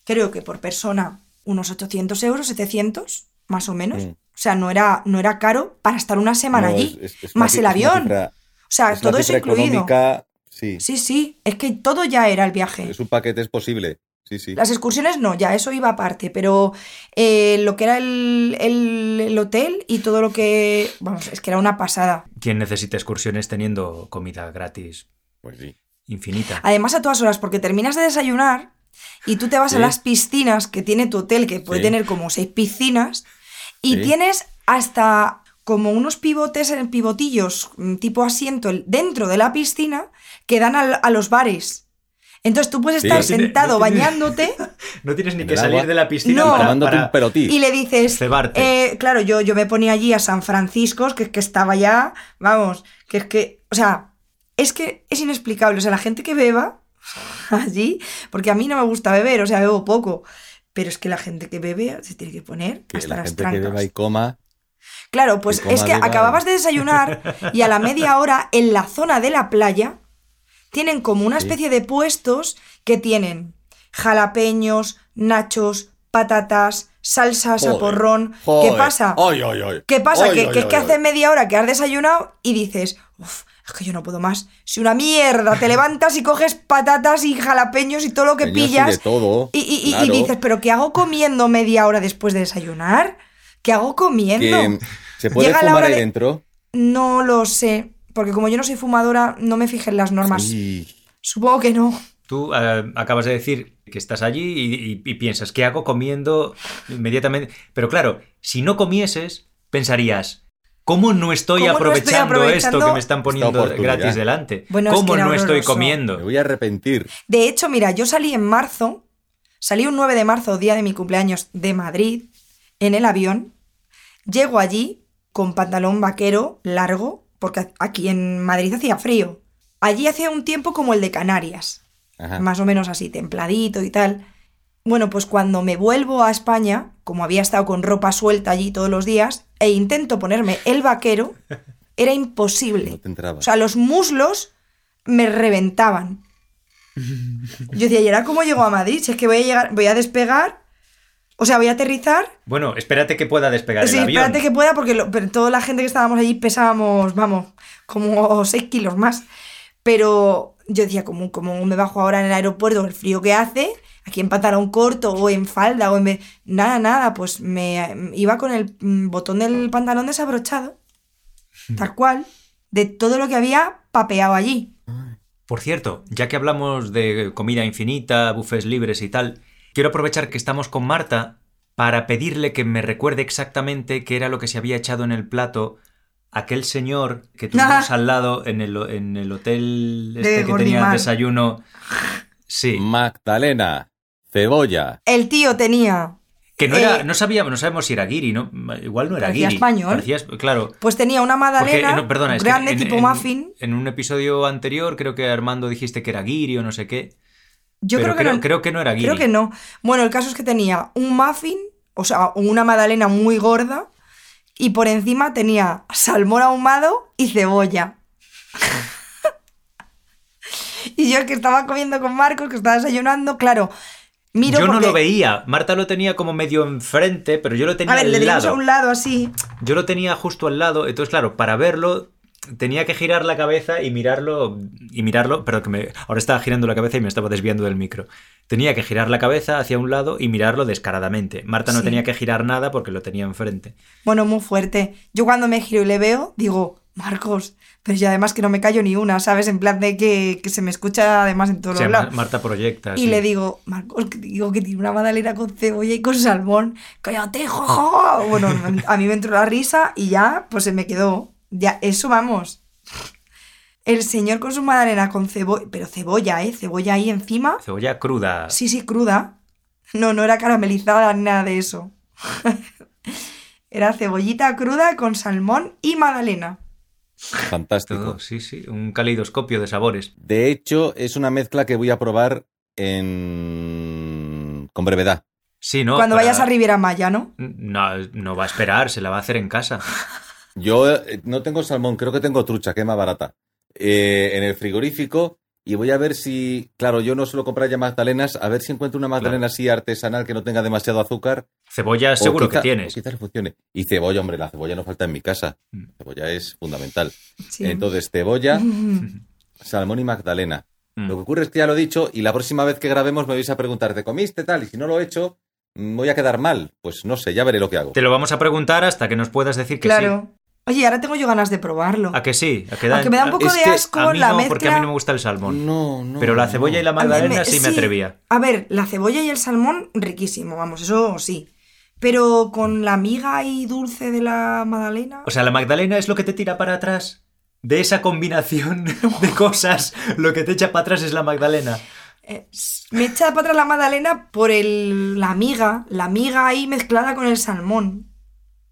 creo que por persona, unos 800 euros, 700, más o menos. Mm. O sea, no era, no era caro para estar una semana No, allí. es- es- es una más el es una avión. cifra- o sea, es una todo eso incluido. sí. Sí, sí, es que todo ya era el viaje. Es un paquete, es posible. Sí, sí. Las excursiones no, ya eso iba aparte, pero eh, lo que era el, el- el hotel y todo lo que... Vamos, es que era una pasada. ¿Quién necesita excursiones teniendo comida gratis Pues sí. infinita? Además a todas horas, porque terminas de desayunar y tú te vas a las piscinas que tiene tu hotel, que puede Sí. tener como seis piscinas, y Sí. tienes hasta como unos pivotes en pivotillos mm, tipo asiento dentro de la piscina que dan al- a los bares. Entonces tú puedes Sí. estar No tiene- sentado no tiene- bañándote No tienes ni que salir agua. de la piscina No. para, tomándote para- un y le dices, Cebarte. eh, claro, yo, yo me ponía allí a San Francisco, que es que estaba ya, vamos, que es que, o sea, es que es inexplicable, o sea, la gente que beba allí, porque a mí no me gusta beber, o sea, bebo poco, pero es que la gente que bebe se tiene que poner Que hasta la las gente que beba y coma. Claro, pues es que beba. acababas de desayunar y a la media hora en la zona de la playa tienen como una Sí. especie de puestos que tienen jalapeños, nachos, patatas, salsas a Joder, porrón. ¿Qué pasa? ¿Qué pasa? Que que es que hace media hora que has desayunado y dices, uff, es que yo no puedo más. Si una mierda, te levantas y coges patatas y jalapeños y todo lo que de pillas. todo. Y, y- y- y dices, ¿pero qué hago comiendo media hora después de desayunar? ¿Qué hago comiendo? Que, ¿Se puede Llega la fumar hora ahí de- dentro? No lo sé, porque como yo no soy fumadora, no me fijé en las normas. Sí. Supongo que no. Tú eh, acabas de decir que estás allí y, y- y piensas, ¿qué hago comiendo inmediatamente? Pero claro, si no comieses, pensarías, ¿cómo no estoy, ¿Cómo no estoy aprovechando, aprovechando esto que me están poniendo gratis delante? Bueno, es que ¿Cómo no estoy horroroso. Me comiendo? voy a arrepentir. De hecho, mira, yo salí en marzo, salí un 9 de marzo, día de mi cumpleaños, de Madrid, en el avión. Llego allí con pantalón vaquero largo, porque aquí en Madrid hacía frío. Allí hacía un tiempo como el de Canarias. Ajá. más o menos así, templadito y tal. Bueno, pues cuando me vuelvo a España, como había estado con ropa suelta allí todos los días, e intento ponerme el vaquero, era imposible. No te entraba. O sea, los muslos me reventaban. Yo decía, ¿y ahora cómo llego a Madrid? Si es que voy a llegar, voy a despegar, o sea, voy a aterrizar. Bueno, espérate que pueda despegar Sí, el avión. espérate que pueda, porque lo- pero toda la gente que estábamos allí pesábamos, vamos, como 6 kilos más. Pero yo decía, como, como me bajo ahora en el aeropuerto, el frío que hace, aquí en pantalón corto o en falda o en... Nada, nada, pues me iba con el mm, botón del pantalón desabrochado, tal cual, de todo lo que había papeado allí. Por cierto, ya que hablamos de comida infinita, buffets libres y tal, quiero aprovechar que estamos con Marta para pedirle que me recuerde exactamente qué era lo que se había echado en el plato aquel señor que tuvimos al lado en el, en el hotel De este que tenía Gordimar. desayuno. Sí, Magdalena, cebolla. El tío tenía, que no era, Eh, no sabíamos, no sabemos si era guiri, ¿no? Igual no era Parecía guiri. español. Parecía claro. pues tenía una Porque, magdalena eh, no, perdona, es que grande en- tipo en- muffin. En un episodio anterior creo que Armando dijiste que era guiri o no sé qué. Yo pero creo que no. creo que no era guiri. Creo que no. Bueno, el caso es que tenía un muffin, o sea, una magdalena muy gorda, y por encima tenía salmón ahumado y cebolla. y yo que estaba comiendo con Marcos, que estaba desayunando, claro, miro yo no lo veía. Marta lo tenía como medio enfrente, pero yo lo tenía A ver, le al lado. a un lado así. Yo lo tenía justo al lado. Entonces, claro, para verlo tenía que girar la cabeza y mirarlo. Y mirarlo. Pero que me. Ahora estaba girando la cabeza y me estaba desviando del micro. Tenía que girar la cabeza hacia un lado y mirarlo descaradamente. Marta no Sí. tenía que girar nada porque lo tenía enfrente. Bueno, muy fuerte. Yo cuando me giro y le veo, digo, Marcos, pero yo además que no me callo ni una, ¿sabes? En plan de que, que se me escucha además en todos O sea, los lados. Marta proyecta. Y sí. le digo, Marcos, que digo que tiene una magdalena con cebolla y con salmón. ¡Cállate, jojo! Bueno, a mí me entró la risa y ya, pues se me quedó. Ya, eso vamos. El señor con su magdalena con cebolla, pero cebolla, ¿eh? Cebolla ahí encima. Cebolla cruda. Sí, sí, cruda. No, no era caramelizada ni nada de eso. era cebollita cruda con salmón y magdalena. Fantástico. Todo, sí, sí. Un caleidoscopio de sabores. De hecho, es una mezcla que voy a probar en... con brevedad. Sí, ¿no? Cuando Para- vayas a Riviera Maya, ¿no? No, no va a esperar, se la va a hacer en casa. Yo eh, no tengo salmón, creo que tengo trucha, que es más barata. Eh, en el frigorífico y voy a ver si, claro, yo no suelo comprar ya magdalenas, a ver si encuentro una magdalena así artesanal que no tenga demasiado azúcar. Cebolla seguro quizá- que tienes. o quizá le funcione. Y cebolla, hombre, la cebolla no falta en mi casa. Mm. Cebolla es fundamental. Sí. Entonces, cebolla, salmón y magdalena. Mm. Lo que ocurre es que ya lo he dicho y la próxima vez que grabemos me vais a preguntar, ¿te comiste tal? Y si no lo he hecho, mm, voy a quedar mal. Pues no sé, ya veré lo que hago. Te lo vamos a preguntar hasta que nos puedas decir que claro. Oye, ahora tengo yo ganas de probarlo. ¿A que sí? ¿A que da- Aunque me da un poco es de que asco a mí la no, mezcla. porque a mí no me gusta el salmón. No, no. Pero la cebolla y la magdalena sí me atrevía. A ver, la cebolla y el salmón, riquísimo, vamos, eso sí. Pero con la miga y dulce de la magdalena. O sea, la Magdalena es lo que te tira para atrás. De esa combinación de cosas, lo que te echa para atrás es la Magdalena. Eh, me echa para atrás la magdalena por el, la miga, la miga ahí mezclada con el salmón.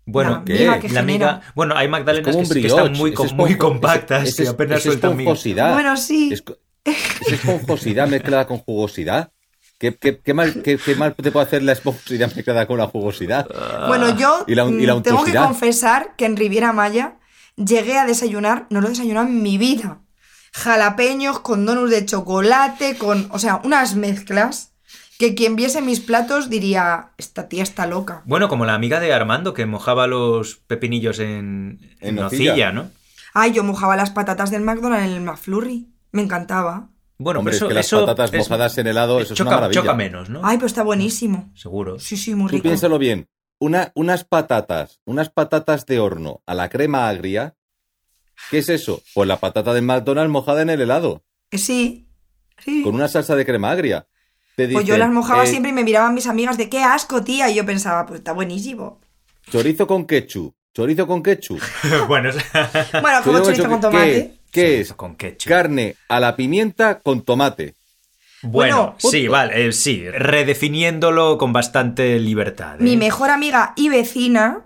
Bueno, La que la genera. miga. Bueno, hay Es Magdalenas como que, que están muy, es muy es- compactas es- y apenas es sueltan esponjosidad. Bueno, sí. Es, es esponjosidad mezclada con jugosidad. ¿Qué, qué- qué mal, qué- qué mal te puede hacer la esponjosidad mezclada con la jugosidad? Bueno, yo Y la- y la mm, tengo que confesar que en Riviera Maya llegué a desayunar, no lo he desayunado en mi vida. Jalapeños con donuts de chocolate, con, o sea, unas mezclas que quien viese mis platos diría, esta tía está loca. Bueno, como la amiga de Armando que mojaba los pepinillos en, En en nocilla. nocilla, ¿no? Ay, yo mojaba las patatas del McDonald's en el McFlurry. Me encantaba. Bueno, Hombre, pero es eso, que las eso patatas es- mojadas en helado, eso choca, es una maravilla. choca menos, ¿no? Ay, pero está buenísimo. Seguro. Sí, sí, muy Tú rico. piénsalo bien. Una, unas patatas, unas patatas de horno a la crema agria. ¿Qué es eso? Pues la patata del McDonald's mojada en el helado, Eh, Sí, sí. con una salsa de crema agria. Te Pues yo las mojaba eh, siempre y me miraban mis amigas de qué asco, tía. Y yo pensaba, pues está buenísimo. Chorizo con ketchup. Chorizo con ketchup. bueno, Bueno, como chorizo con tomate. ¿Qué, qué es? con ketchup. Carne a la pimienta con tomate. Bueno, Bueno, sí, vale, eh, sí, redefiniéndolo con bastante libertad. ¿eh? Mi mejor amiga y vecina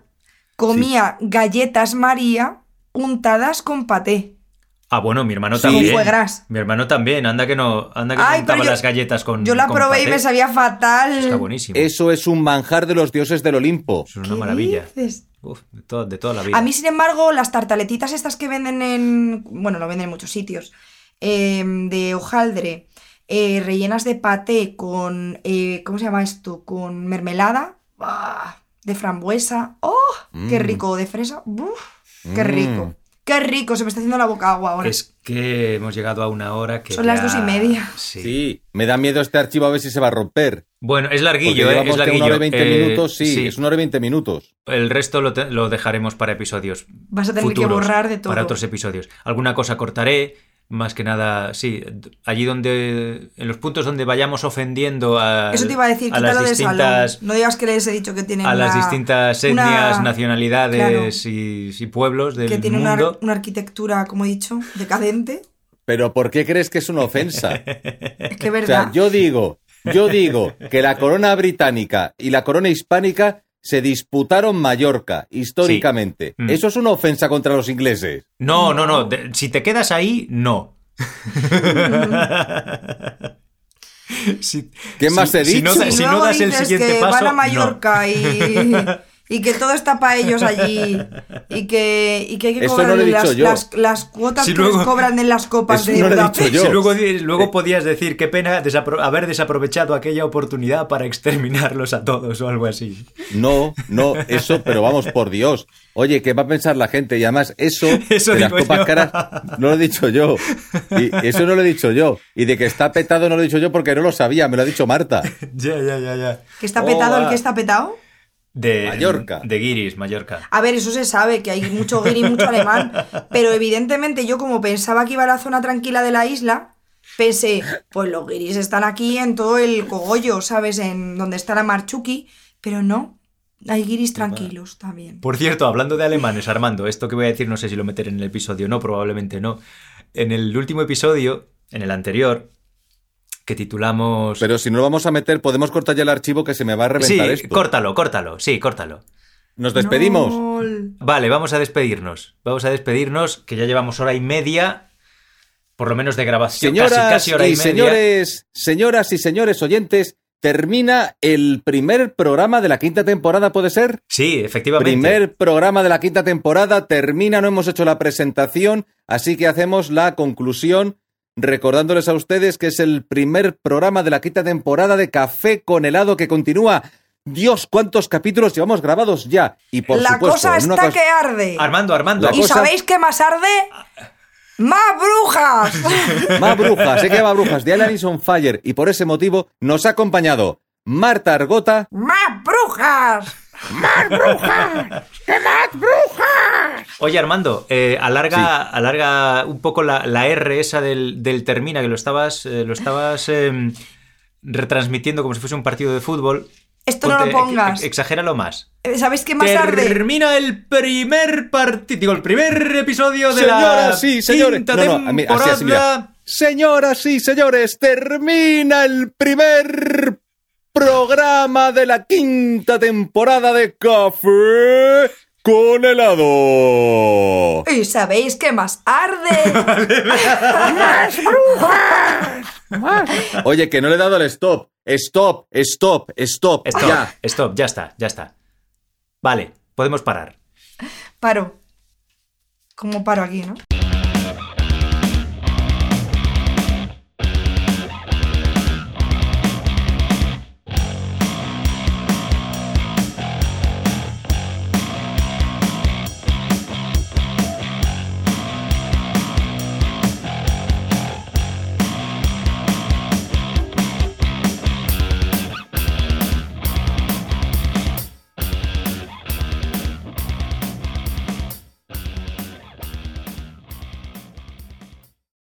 comía galletas María untadas con paté. Ah, bueno, mi hermano Sí. también. Mi hermano también, anda que no, anda que Ay, yo- las galletas con Yo la con probé y me sabía fatal. Está buenísimo. Eso es un manjar de los dioses del Olimpo. Es una ¿Qué maravilla. dices? Uf, de, to- de toda la vida. A mí, sin embargo, las tartaletitas estas que venden en... Bueno, lo venden en muchos sitios. eh, de hojaldre, eh, rellenas de paté con... eh, ¿Cómo se llama esto? Con mermelada. ¡ah! De frambuesa. ¡Oh! ¡Qué Mm. rico! De fresa. ¡Buf! ¡Qué Mm. ¡Qué rico! Se me está haciendo la boca agua ahora. Es que hemos llegado a una hora que. Son las dos y media. Sí. Sí, me da miedo este archivo a ver si se va a romper. Bueno, es Porque larguillo, ¿eh? Es larguillo. una hora y veinte Eh, minutos, sí, es una hora y veinte minutos. El resto lo, te- lo dejaremos para episodios. Vas a tener que borrar de todo. Para otros episodios. Alguna cosa cortaré. Más que nada, sí, allí donde, en los puntos donde vayamos ofendiendo a, Eso te iba a decir, a las distintas, salón. No digas que les he dicho que tienen a las una- distintas una- etnias, nacionalidades claro. y, y pueblos del que tiene una, mundo. una arquitectura, como he dicho, decadente. Pero ¿por qué crees que es una ofensa? Es que O verdad. sea, yo digo, yo digo que la corona británica y la corona hispánica se disputaron Mallorca históricamente. Mm. Eso es una ofensa contra los ingleses. No, no, no. de- si te quedas ahí, no. Si- ¿Qué más he si no da- Y si no das el siguiente que paso, van a no. Mallorca y, y que todo está para ellos allí y que, y que hay que cobrar no las, las, las cuotas Si que luego- les cobran en las copas de no lo he Budapest. dicho yo. Si luego, luego Eh. podías decir qué pena desapro- haber desaprovechado aquella oportunidad para exterminarlos a todos o algo así. No, no, eso, pero vamos, por Dios. Oye, ¿qué va a pensar la gente? Y además, eso, Eso de las copas yo. caras, no lo he dicho yo. Y eso no lo he dicho yo. Y de que está petado no lo he dicho yo porque no lo sabía, me lo ha dicho Marta. Ya, ya, ya, ya. ¿Que está petado Oh, el que está petado? De Mallorca. De Guiris, Mallorca. A ver, eso se sabe, que hay mucho guiri y mucho alemán, pero evidentemente yo como pensaba que iba a la zona tranquila de la isla, pensé, pues los guiris están aquí en todo el cogollo, ¿sabes? En donde está la Marchuki, pero no, hay guiris tranquilos también. Por cierto, hablando de alemanes, Armando, esto que voy a decir no sé si lo meteré en el episodio, no, probablemente no. En el último episodio, en el anterior, que titulamos... Pero si no lo vamos a meter, podemos cortar ya el archivo que se me va a sí, reventar esto. córtalo, córtalo, sí, córtalo. Nos despedimos. Vale, vamos a despedirnos. Vamos a despedirnos, que ya llevamos hora y media, por lo menos de grabación, Señoras casi, casi hora y, y media. señores, señoras y señores oyentes, termina el primer programa de la quinta temporada, ¿puede ser? Sí, efectivamente. Primer programa de la quinta temporada, termina, no hemos hecho la presentación, así que hacemos la conclusión recordándoles a ustedes que es el primer programa de la quinta temporada de Café con helado que continúa. Dios, cuántos capítulos llevamos grabados ya. Y por la supuesto, cosa está que arde. Armando, Armando. La ¿Y cosa- sabéis qué más arde? ¡Más brujas! Más brujas, sé que va brujas de Alan is on Fire y por ese motivo nos ha acompañado Marta Argota, ¡Más brujas! Oye, Armando, eh, alarga, alarga un poco la, la R esa del, del termina, que lo estabas, eh, lo estabas em, retransmitiendo como si fuese un partido de fútbol. Esto no lo pongas. ex- Exagéralo más. Eh, ¿Sabéis qué más arde? Termina el primer partido, digo, el primer episodio de la Señoras y señores. quinta No, no, a mí- así, así, temporada. Señoras y señores, termina el primer programa de la quinta temporada de Café con helado. ¿Y sabéis qué más arde? Oye, que no le he dado el stop. Stop, stop, stop. Stop, Ya. stop, ya está, ya está. Vale, podemos parar. Paro. ¿Cómo paro aquí, no?